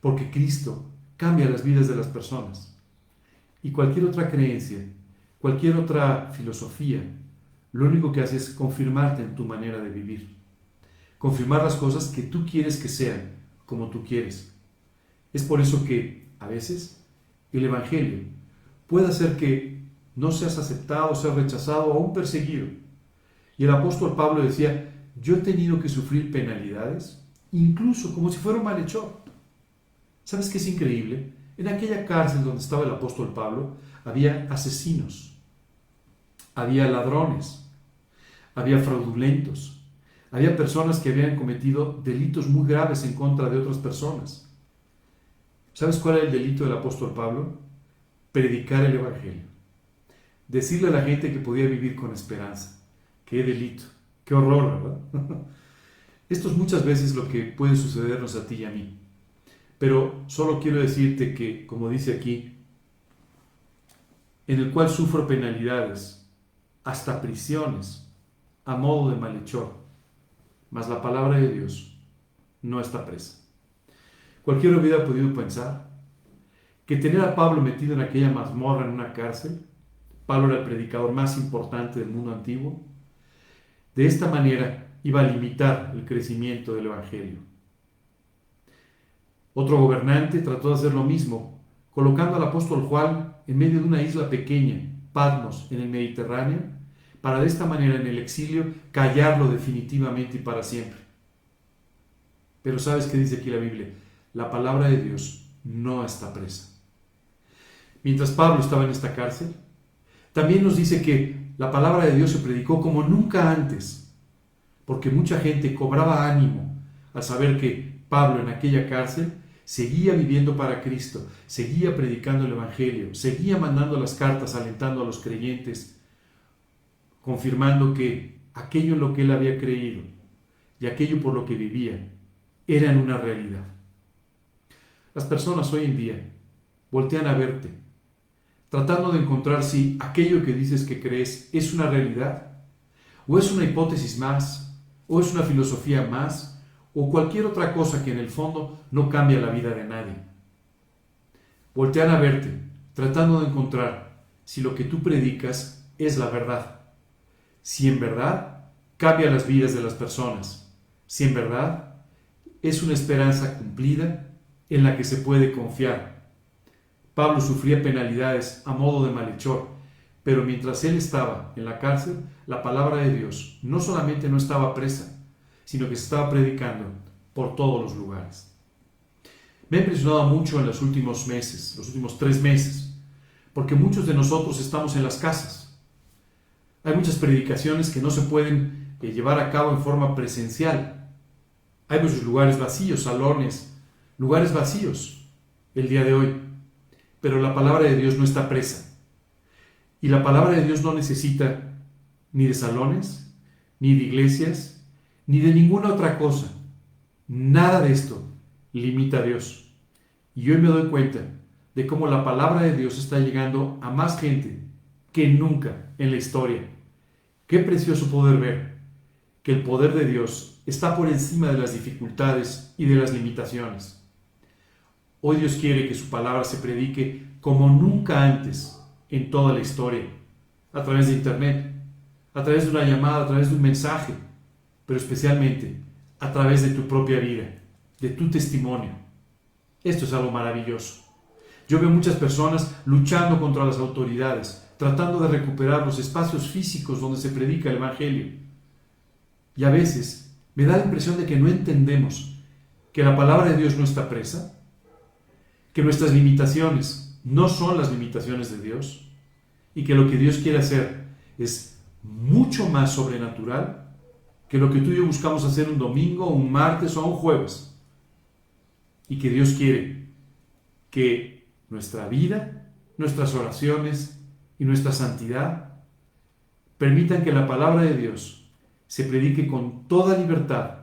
Porque Cristo cambia las vidas de las personas. Y cualquier otra creencia, cualquier otra filosofía, lo único que hace es confirmarte en tu manera de vivir. Confirmar las cosas que tú quieres que sean como tú quieres. Es por eso que, a veces, el Evangelio puede hacer que no seas aceptado, seas rechazado o aún perseguido. Y el apóstol Pablo decía, yo he tenido que sufrir penalidades, incluso como si fuera un malhechor. ¿Sabes qué es increíble? En aquella cárcel donde estaba el apóstol Pablo, había asesinos, había ladrones, había fraudulentos, había personas que habían cometido delitos muy graves en contra de otras personas. ¿Sabes cuál era el delito del apóstol Pablo? Predicar el Evangelio. Decirle a la gente que podía vivir con esperanza. Qué delito, qué horror, ¿verdad? [laughs] Esto es muchas veces lo que puede sucedernos a ti y a mí. Pero solo quiero decirte que, como dice aquí, en el cual sufro penalidades, hasta prisiones, a modo de malhechor, mas la palabra de Dios no está presa. Cualquiera hubiera podido pensar que tener a Pablo metido en aquella mazmorra en una cárcel, Pablo era el predicador más importante del mundo antiguo, de esta manera iba a limitar el crecimiento del Evangelio. Otro gobernante trató de hacer lo mismo, colocando al apóstol Juan en medio de una isla pequeña, Patmos, en el Mediterráneo, para de esta manera en el exilio callarlo definitivamente y para siempre. Pero ¿sabes qué dice aquí la Biblia? La palabra de Dios no está presa. Mientras Pablo estaba en esta cárcel, también nos dice que la palabra de Dios se predicó como nunca antes, porque mucha gente cobraba ánimo al saber que Pablo en aquella cárcel seguía viviendo para Cristo, seguía predicando el Evangelio, seguía mandando las cartas alentando a los creyentes, confirmando que aquello en lo que él había creído y aquello por lo que vivía eran una realidad. Las personas hoy en día voltean a verte, tratando de encontrar si aquello que dices que crees es una realidad, o es una hipótesis más, o es una filosofía más, o cualquier otra cosa que en el fondo no cambia la vida de nadie. Voltean a verte, tratando de encontrar si lo que tú predicas es la verdad. Si en verdad cambia las vidas de las personas. Si en verdad es una esperanza cumplida en la que se puede confiar. Pablo sufría penalidades a modo de malhechor, pero mientras él estaba en la cárcel, la palabra de Dios no solamente no estaba presa, sino que se estaba predicando por todos los lugares. Me ha impresionado mucho en los últimos meses, los últimos tres meses, porque muchos de nosotros estamos en las casas. Hay muchas predicaciones que no se pueden eh, llevar a cabo en forma presencial. Hay muchos lugares vacíos, salones, lugares vacíos el día de hoy. Pero la palabra de Dios no está presa. Y la palabra de Dios no necesita ni de salones, ni de iglesias, ni de ninguna otra cosa. Nada de esto limita a Dios. Y hoy me doy cuenta de cómo la palabra de Dios está llegando a más gente que nunca en la historia. Qué precioso poder ver que el poder de Dios está por encima de las dificultades y de las limitaciones. Hoy Dios quiere que su palabra se predique como nunca antes en toda la historia, a través de internet, a través de una llamada, a través de un mensaje, pero especialmente a través de tu propia vida, de tu testimonio. Esto es algo maravilloso. Yo veo muchas personas luchando contra las autoridades, tratando de recuperar los espacios físicos donde se predica el Evangelio. Y a veces me da la impresión de que no entendemos que la palabra de Dios no está presa, que nuestras limitaciones no son las limitaciones de Dios y que lo que Dios quiere hacer es mucho más sobrenatural que lo que tú y yo buscamos hacer un domingo, un martes o un jueves. Y que Dios quiere que nuestra vida, nuestras oraciones y nuestra santidad permitan que la palabra de Dios se predique con toda libertad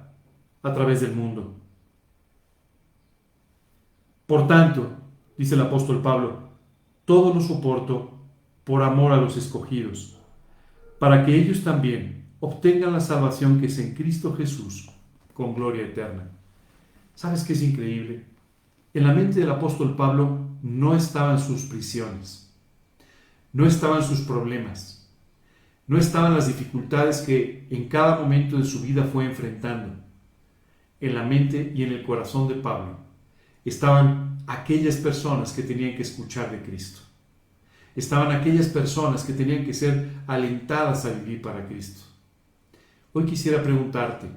a través del mundo. Por tanto, dice el apóstol Pablo, todo lo soporto por amor a los escogidos, para que ellos también obtengan la salvación que es en Cristo Jesús con gloria eterna. ¿Sabes qué es increíble? En la mente del apóstol Pablo no estaban sus prisiones, no estaban sus problemas, no estaban las dificultades que en cada momento de su vida fue enfrentando. En la mente y en el corazón de Pablo estaban aquellas personas que tenían que escuchar de Cristo. Estaban aquellas personas que tenían que ser alentadas a vivir para Cristo. Hoy quisiera preguntarte,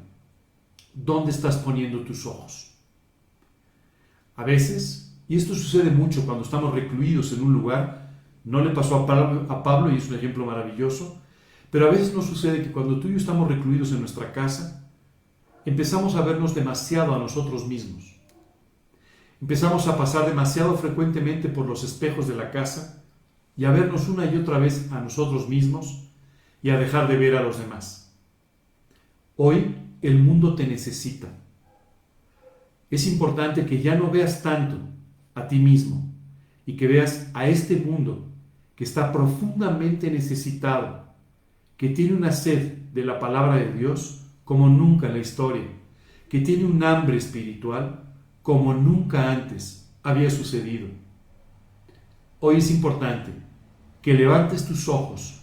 ¿dónde estás poniendo tus ojos? A veces, y esto sucede mucho cuando estamos recluidos en un lugar, no le pasó a Pablo, y es un ejemplo maravilloso, pero a veces nos sucede que cuando tú y yo estamos recluidos en nuestra casa, empezamos a vernos demasiado a nosotros mismos. Empezamos a pasar demasiado frecuentemente por los espejos de la casa y a vernos una y otra vez a nosotros mismos y a dejar de ver a los demás. Hoy el mundo te necesita. Es importante que ya no veas tanto a ti mismo y que veas a este mundo que está profundamente necesitado, que tiene una sed de la palabra de Dios como nunca en la historia, que tiene un hambre espiritual como nunca antes había sucedido. Hoy es importante que levantes tus ojos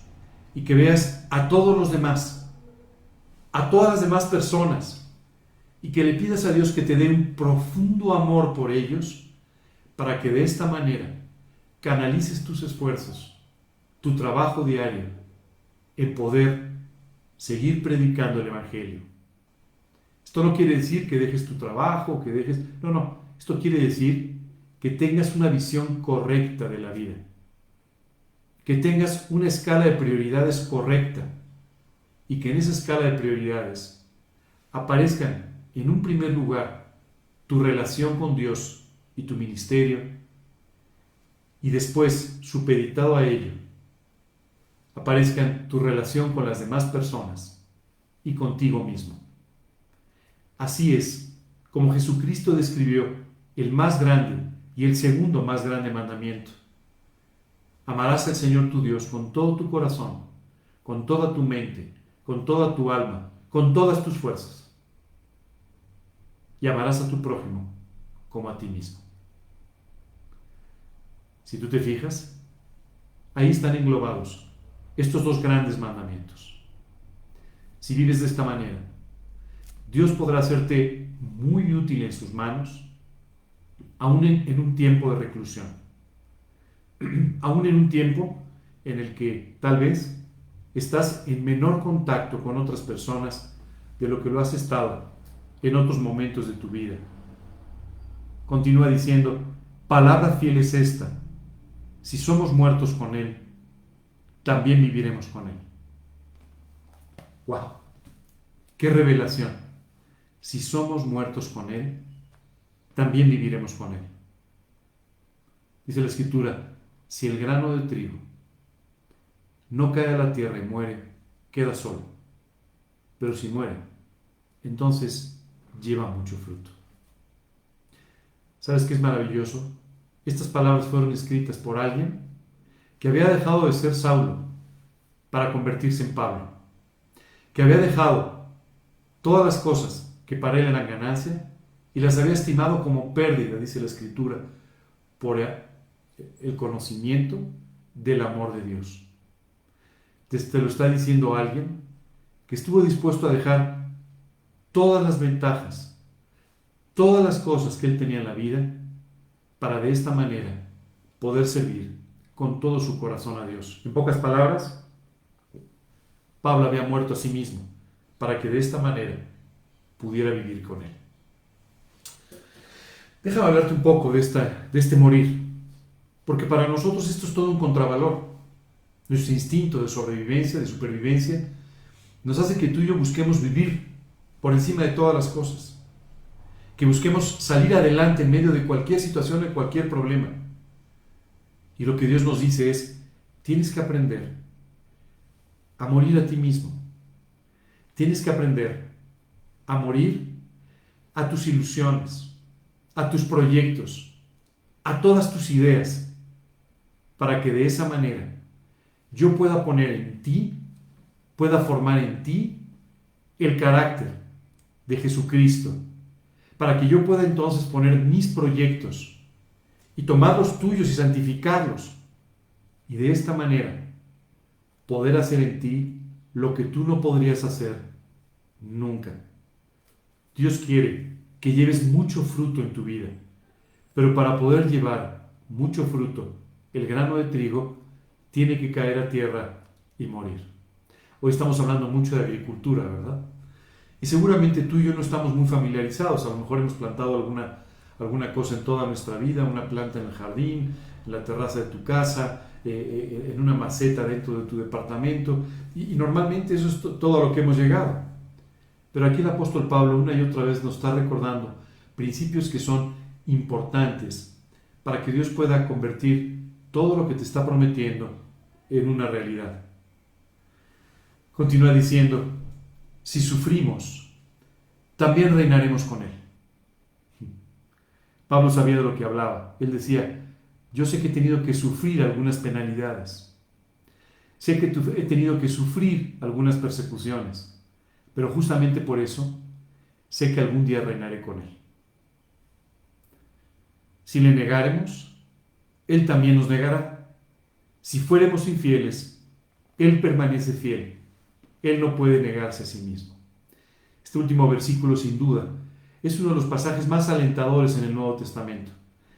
y que veas a todos los demás, a todas las demás personas, y que le pidas a Dios que te dé un profundo amor por ellos, para que de esta manera canalices tus esfuerzos, tu trabajo diario, en poder seguir predicando el Evangelio. Esto no quiere decir que dejes tu trabajo, que dejes... No, no. Esto quiere decir que tengas una visión correcta de la vida. Que tengas una escala de prioridades correcta. Y que en esa escala de prioridades aparezcan en un primer lugar tu relación con Dios y tu ministerio. Y después, supeditado a ello, aparezcan tu relación con las demás personas y contigo mismo. Así es como Jesucristo describió el más grande y el segundo más grande mandamiento. Amarás al Señor tu Dios con todo tu corazón, con toda tu mente, con toda tu alma, con todas tus fuerzas. Y amarás a tu prójimo como a ti mismo. Si tú te fijas, ahí están englobados estos dos grandes mandamientos. Si vives de esta manera, Dios podrá hacerte muy útil en sus manos, aún en, un tiempo de reclusión, [clears throat] aún en un tiempo en el que tal vez estás en menor contacto con otras personas de lo que lo has estado en otros momentos de tu vida. Continúa diciendo, palabra fiel es esta, si somos muertos con Él, también viviremos con Él. ¡Wow! ¡Qué revelación! si somos muertos con Él, también viviremos con Él. Dice la Escritura, si el grano de trigo no cae a la tierra y muere, queda solo. Pero si muere, entonces lleva mucho fruto. ¿Sabes qué es maravilloso? Estas palabras fueron escritas por alguien que había dejado de ser Saulo para convertirse en Pablo, que había dejado todas las cosas que para él eran ganancia y las había estimado como pérdida, dice la escritura, por el conocimiento del amor de Dios. Te lo está diciendo alguien que estuvo dispuesto a dejar todas las ventajas, todas las cosas que él tenía en la vida, para de esta manera poder servir con todo su corazón a Dios. En pocas palabras, Pablo había muerto a sí mismo para que de esta manera pudiera vivir con Él. Déjame hablarte un poco de, esta, de este morir, porque para nosotros esto es todo un contravalor. Nuestro instinto de sobrevivencia, de supervivencia, nos hace que tú y yo busquemos vivir por encima de todas las cosas, que busquemos salir adelante en medio de cualquier situación, de cualquier problema. Y lo que Dios nos dice es, tienes que aprender a morir a ti mismo. Tienes que aprender a morir a tus ilusiones, a tus proyectos, a todas tus ideas, para que de esa manera yo pueda poner en ti pueda formar en ti el carácter de Jesucristo, para que yo pueda entonces poner mis proyectos y tomar los tuyos y santificarlos, y de esta manera poder hacer en ti lo que tú no podrías hacer nunca. Dios quiere que lleves mucho fruto en tu vida, pero para poder llevar mucho fruto, el grano de trigo tiene que caer a tierra y morir. Hoy estamos hablando mucho de agricultura, ¿verdad? Y seguramente tú y yo no estamos muy familiarizados, a lo mejor hemos plantado alguna, alguna cosa en toda nuestra vida, una planta en el jardín, en la terraza de tu casa, eh, eh, en una maceta dentro de tu departamento, y, y normalmente eso es todo a lo que hemos llegado. Pero aquí el apóstol Pablo una y otra vez nos está recordando principios que son importantes para que Dios pueda convertir todo lo que te está prometiendo en una realidad. Continúa diciendo, si sufrimos, también reinaremos con Él. Pablo sabía de lo que hablaba. Él decía, yo sé que he tenido que sufrir algunas penalidades. Sé que he tenido que sufrir algunas persecuciones. Pero justamente por eso sé que algún día reinaré con Él. Si le negaremos, Él también nos negará. Si fuéramos infieles, Él permanece fiel él no puede negarse a sí mismo. Este último versículo, sin duda, es uno de los pasajes más alentadores en el Nuevo Testamento.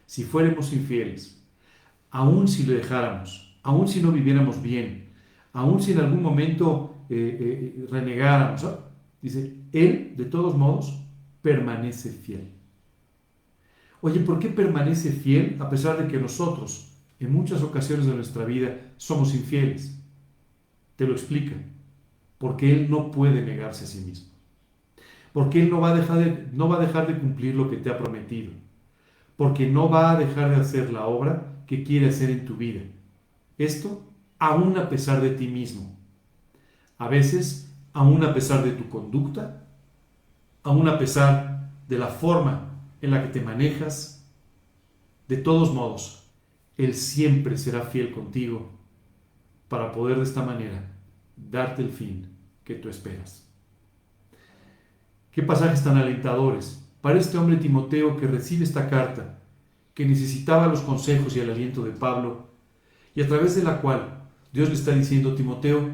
Si fuéramos infieles, aun si le dejáramos, aun si no viviéramos bien, aun si en algún momento eh, eh, renegáramos, dice, Él, de todos modos, permanece fiel. Oye, ¿por qué permanece fiel a pesar de que nosotros, en muchas ocasiones de nuestra vida, somos infieles? Te lo explica porque Él no puede negarse a sí mismo. Porque Él no va a dejar de, no va a dejar de cumplir lo que te ha prometido. Porque no va a dejar de hacer la obra que quiere hacer en tu vida. Esto aún a pesar de ti mismo. A veces, aún a pesar de tu conducta, aún a pesar de la forma en la que te manejas, de todos modos, Él siempre será fiel contigo para poder de esta manera darte el fin que tú esperas. Qué pasajes tan alentadores para este hombre Timoteo que recibe esta carta, que necesitaba los consejos y el aliento de Pablo, y a través de la cual Dios le está diciendo, Timoteo,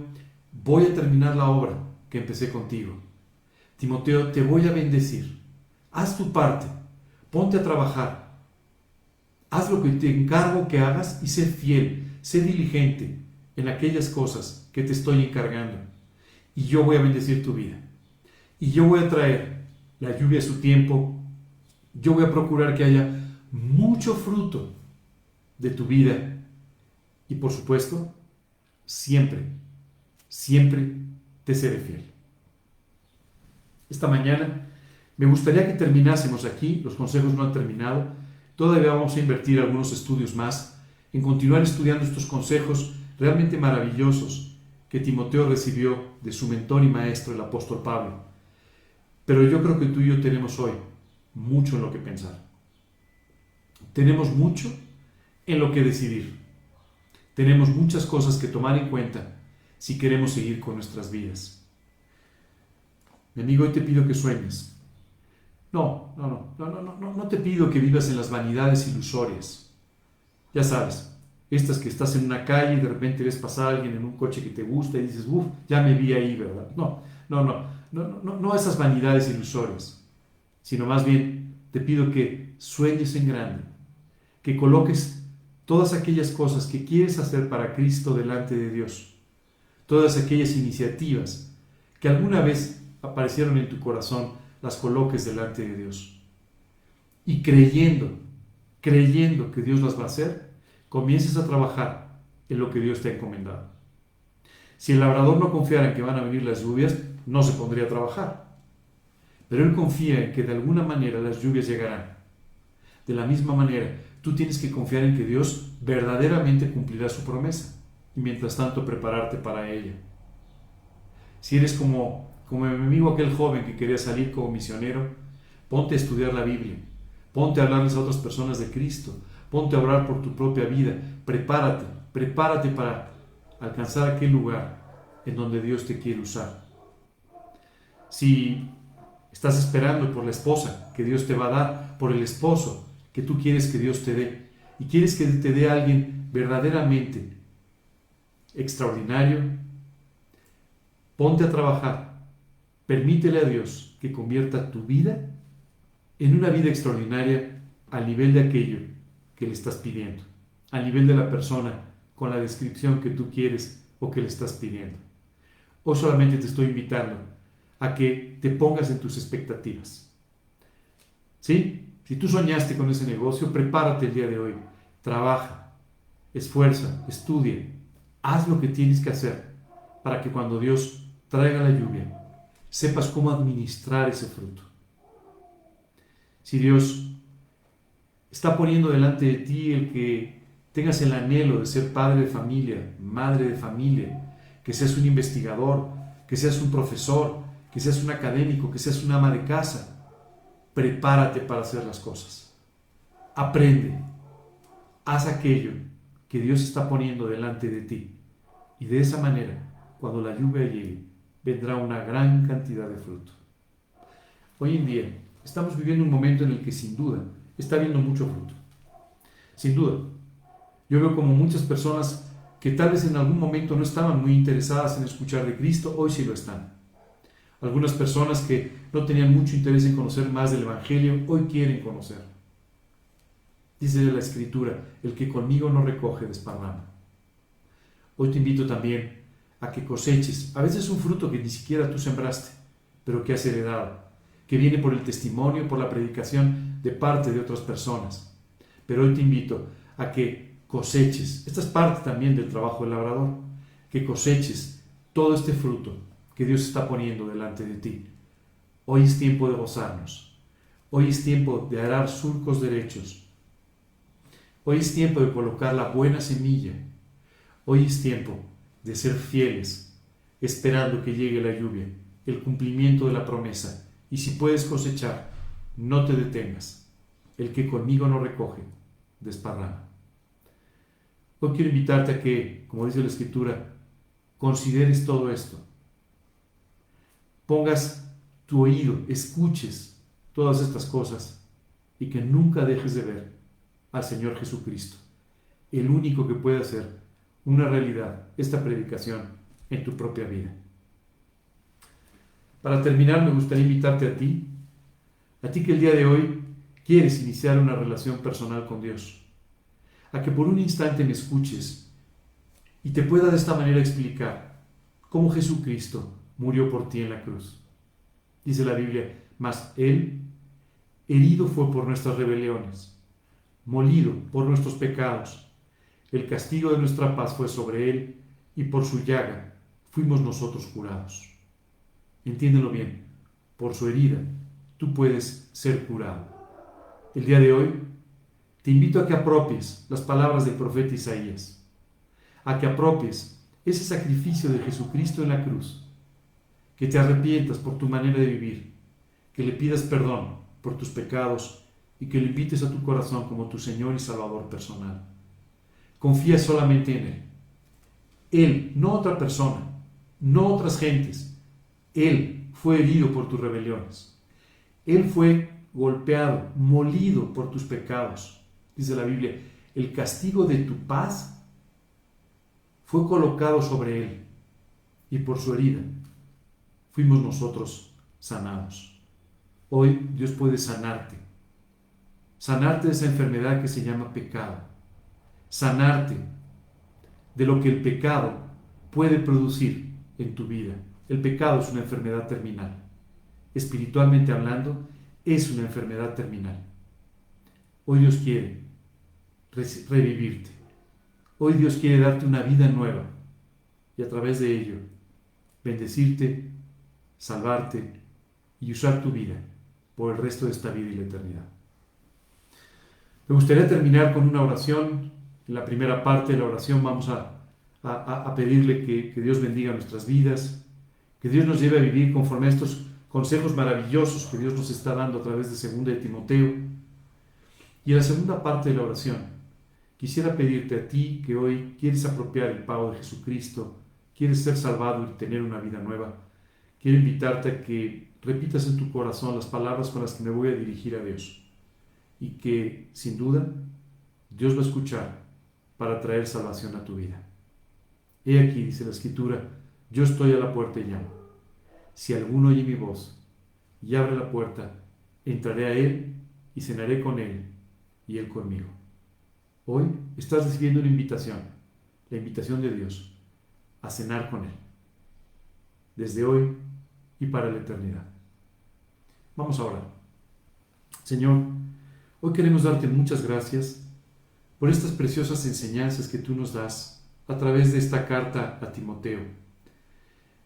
voy a terminar la obra que empecé contigo. Timoteo, te voy a bendecir. Haz tu parte, ponte a trabajar. Haz lo que te encargo que hagas y sé fiel, sé diligente en aquellas cosas que te estoy encargando. Y yo voy a bendecir tu vida. Y yo voy a traer la lluvia a su tiempo. Yo voy a procurar que haya mucho fruto de tu vida. Y por supuesto, siempre, siempre te seré fiel. Esta mañana me gustaría que terminásemos aquí. Los consejos no han terminado. Todavía vamos a invertir algunos estudios más en continuar estudiando estos consejos realmente maravillosos que Timoteo recibió de su mentor y maestro, el apóstol Pablo. Pero yo creo que tú y yo tenemos hoy mucho en lo que pensar. Tenemos mucho en lo que decidir. Tenemos muchas cosas que tomar en cuenta si queremos seguir con nuestras vidas. Mi amigo, hoy te pido que sueñes. No, no, no, no, no, no, no te pido que vivas en las vanidades ilusorias. Ya sabes, estas que estás en una calle y de repente ves pasar a alguien en un coche que te gusta y dices, uff, ya me vi ahí, ¿verdad? No, no, no, no, no, no esas vanidades ilusorias, sino más bien te pido que sueñes en grande, que coloques todas aquellas cosas que quieres hacer para Cristo delante de Dios, todas aquellas iniciativas que alguna vez aparecieron en tu corazón, las coloques delante de Dios. Y creyendo, creyendo que Dios las va a hacer, comiences a trabajar en lo que Dios te ha encomendado. Si el labrador no confiara en que van a venir las lluvias, no se pondría a trabajar. Pero él confía en que de alguna manera las lluvias llegarán. De la misma manera, tú tienes que confiar en que Dios verdaderamente cumplirá su promesa y mientras tanto prepararte para ella. Si eres como, como mi amigo aquel joven que quería salir como misionero, ponte a estudiar la Biblia, ponte a hablarles a otras personas de Cristo, Ponte a orar por tu propia vida. Prepárate, prepárate para alcanzar aquel lugar en donde Dios te quiere usar. Si estás esperando por la esposa que Dios te va a dar, por el esposo que tú quieres que Dios te dé, y quieres que te dé alguien verdaderamente extraordinario, ponte a trabajar, permítele a Dios que convierta tu vida en una vida extraordinaria al nivel de aquello que le estás pidiendo, al nivel de la persona con la descripción que tú quieres o que le estás pidiendo. O solamente te estoy invitando a que te pongas en tus expectativas. ¿Sí? Si tú soñaste con ese negocio, prepárate el día de hoy. Trabaja, esfuerza, estudia, haz lo que tienes que hacer para que cuando Dios traiga la lluvia, sepas cómo administrar ese fruto. Si Dios está poniendo delante de ti el que tengas el anhelo de ser padre de familia, madre de familia, que seas un investigador, que seas un profesor, que seas un académico, que seas una ama de casa, prepárate para hacer las cosas. Aprende, haz aquello que Dios está poniendo delante de ti. Y de esa manera, cuando la lluvia llegue, vendrá una gran cantidad de fruto. Hoy en día estamos viviendo un momento en el que sin duda está habiendo mucho fruto. Sin duda. Yo veo como muchas personas que tal vez en algún momento no estaban muy interesadas en escuchar de Cristo, hoy sí lo están. Algunas personas que no tenían mucho interés en conocer más del Evangelio, hoy quieren conocer. Dice la Escritura, el que conmigo no recoge desparrama. Hoy te invito también a que coseches, a veces un fruto que ni siquiera tú sembraste, pero que has heredado, que viene por el testimonio, por la predicación de parte de otras personas. Pero hoy te invito a que coseches, esta es parte también del trabajo del labrador, que coseches todo este fruto que Dios está poniendo delante de ti. Hoy es tiempo de gozarnos. Hoy es tiempo de arar surcos derechos. Hoy es tiempo de colocar la buena semilla. Hoy es tiempo de ser fieles, esperando que llegue la lluvia, el cumplimiento de la promesa. Y si puedes cosechar, no te detengas. El que conmigo no recoge, desparrama. Hoy quiero invitarte a que, como dice la Escritura, consideres todo esto. Pongas tu oído, escuches todas estas cosas y que nunca dejes de ver al Señor Jesucristo, el único que puede hacer una realidad esta predicación en tu propia vida. Para terminar, me gustaría invitarte a ti, a ti que el día de hoy quieres iniciar una relación personal con Dios, a que por un instante me escuches y te pueda de esta manera explicar cómo Jesucristo murió por ti en la cruz. Dice la Biblia, mas Él herido fue por nuestras rebeliones, molido por nuestros pecados el castigo de nuestra paz fue sobre él y por su llaga fuimos nosotros curados. Entiéndelo bien, por su herida tú puedes ser curado. El día de hoy te invito a que apropies las palabras del profeta Isaías, a que apropies ese sacrificio de Jesucristo en la cruz, que te arrepientas por tu manera de vivir, que le pidas perdón por tus pecados y que le invites a tu corazón como tu Señor y Salvador personal. Confía solamente en Él. Él, no otra persona, no otras gentes. Él fue herido por tus rebeliones. Él fue golpeado, molido por tus pecados. Dice la Biblia, el castigo de tu paz fue colocado sobre Él y por su herida fuimos nosotros sanados. Hoy Dios puede sanarte, sanarte de esa enfermedad que se llama pecado sanarte de lo que el pecado puede producir en tu vida. El pecado es una enfermedad terminal. Espiritualmente hablando, es una enfermedad terminal. Hoy Dios quiere revivirte. Hoy Dios quiere darte una vida nueva y a través de ello bendecirte, salvarte y usar tu vida por el resto de esta vida y la eternidad. Me gustaría terminar con una oración en la primera parte de la oración vamos a, pedirle que, Dios bendiga nuestras vidas, que Dios nos lleve a vivir conforme a estos consejos maravillosos que Dios nos está dando a través de 2 de Timoteo. Y en la segunda parte de la oración, quisiera pedirte a ti que hoy quieres apropiar el pago de Jesucristo quieres ser salvado y tener una vida nueva, quiero invitarte a que repitas en tu corazón las palabras con las que me voy a dirigir a Dios y que, sin duda, Dios va a escuchar para traer salvación a tu vida. He aquí, dice la Escritura, yo estoy a la puerta y llamo. Si alguno oye mi voz y abre la puerta, entraré a Él y cenaré con Él y Él conmigo. Hoy estás recibiendo una invitación, la invitación de Dios, a cenar con Él, desde hoy y para la eternidad. Vamos a orar. Señor, hoy queremos darte muchas gracias por estas preciosas enseñanzas que tú nos das a través de esta carta a Timoteo.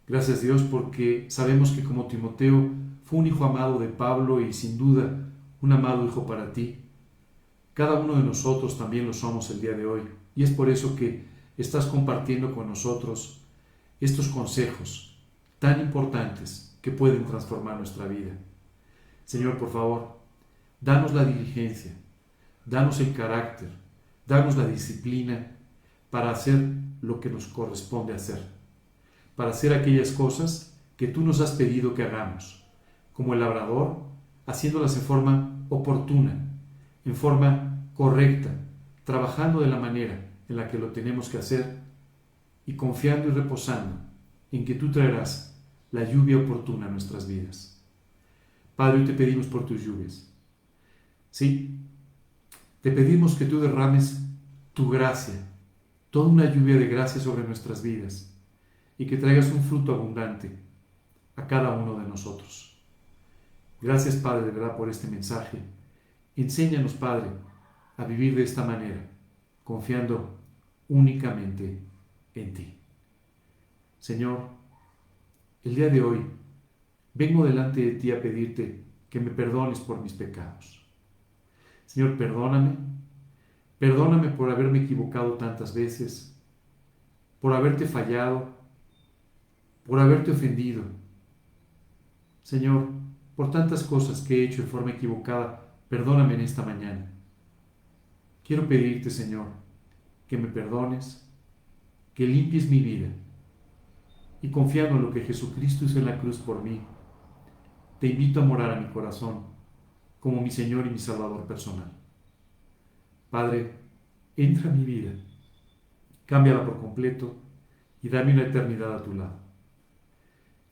Gracias Dios porque sabemos que como Timoteo fue un hijo amado de Pablo y sin duda un amado hijo para ti, cada uno de nosotros también lo somos el día de hoy. Y es por eso que estás compartiendo con nosotros estos consejos tan importantes que pueden transformar nuestra vida. Señor, por favor, danos la diligencia, danos el carácter, danos la disciplina para hacer lo que nos corresponde hacer, para hacer aquellas cosas que tú nos has pedido que hagamos, como el labrador, haciéndolas en forma oportuna, en forma correcta, trabajando de la manera en la que lo tenemos que hacer y confiando y reposando en que tú traerás la lluvia oportuna a nuestras vidas. Padre, te pedimos por tus lluvias. Sí, te pedimos que tú derrames tu gracia, toda una lluvia de gracia sobre nuestras vidas y que traigas un fruto abundante a cada uno de nosotros. Gracias, Padre, de verdad, por este mensaje. Enséñanos, Padre, a vivir de esta manera, confiando únicamente en ti. Señor, el día de hoy vengo delante de ti a pedirte que me perdones por mis pecados. Señor, perdóname, perdóname por haberme equivocado tantas veces, por haberte fallado, por haberte ofendido. Señor, por tantas cosas que he hecho de forma equivocada, perdóname en esta mañana. Quiero pedirte, Señor, que me perdones, que limpies mi vida y confiando en lo que Jesucristo hizo en la cruz por mí, te invito a morar a mi corazón como mi Señor y mi Salvador personal. Padre, entra en mi vida, cámbiala por completo y dame una eternidad a tu lado.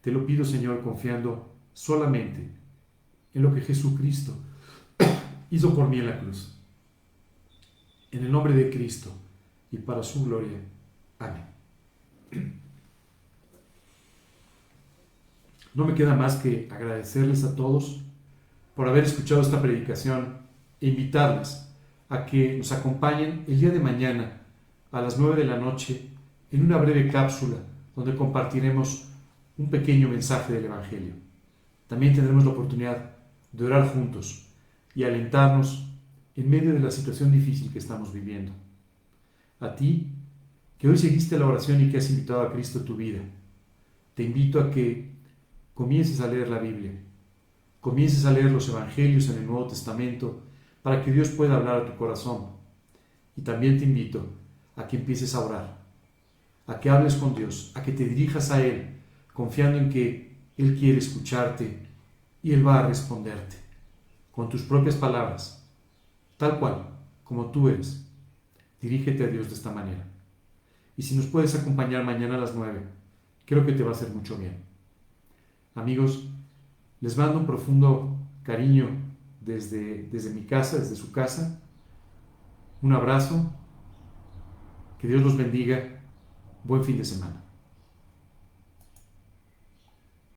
Te lo pido, Señor, confiando solamente en lo que Jesucristo [coughs] hizo por mí en la cruz. En el nombre de Cristo y para su gloria. Amén. No me queda más que agradecerles a todos por haber escuchado esta predicación e invitarles a que nos acompañen el día de mañana a las 9 de la noche en una breve cápsula donde compartiremos un pequeño mensaje del Evangelio. También tendremos la oportunidad de orar juntos y alentarnos en medio de la situación difícil que estamos viviendo. A ti, que hoy seguiste la oración y que has invitado a Cristo a tu vida, te invito a que comiences a leer la Biblia, comiences a leer los Evangelios en el Nuevo Testamento para que Dios pueda hablar a tu corazón. Y también te invito a que empieces a orar, a que hables con Dios, a que te dirijas a Él, confiando en que Él quiere escucharte y Él va a responderte con tus propias palabras, tal cual, como tú eres. Dirígete a Dios de esta manera. Y si nos puedes acompañar mañana a las 9, creo que te va a hacer mucho bien. Amigos, les mando un profundo cariño desde, desde mi casa, desde su casa. Un abrazo. Que Dios los bendiga. Buen fin de semana.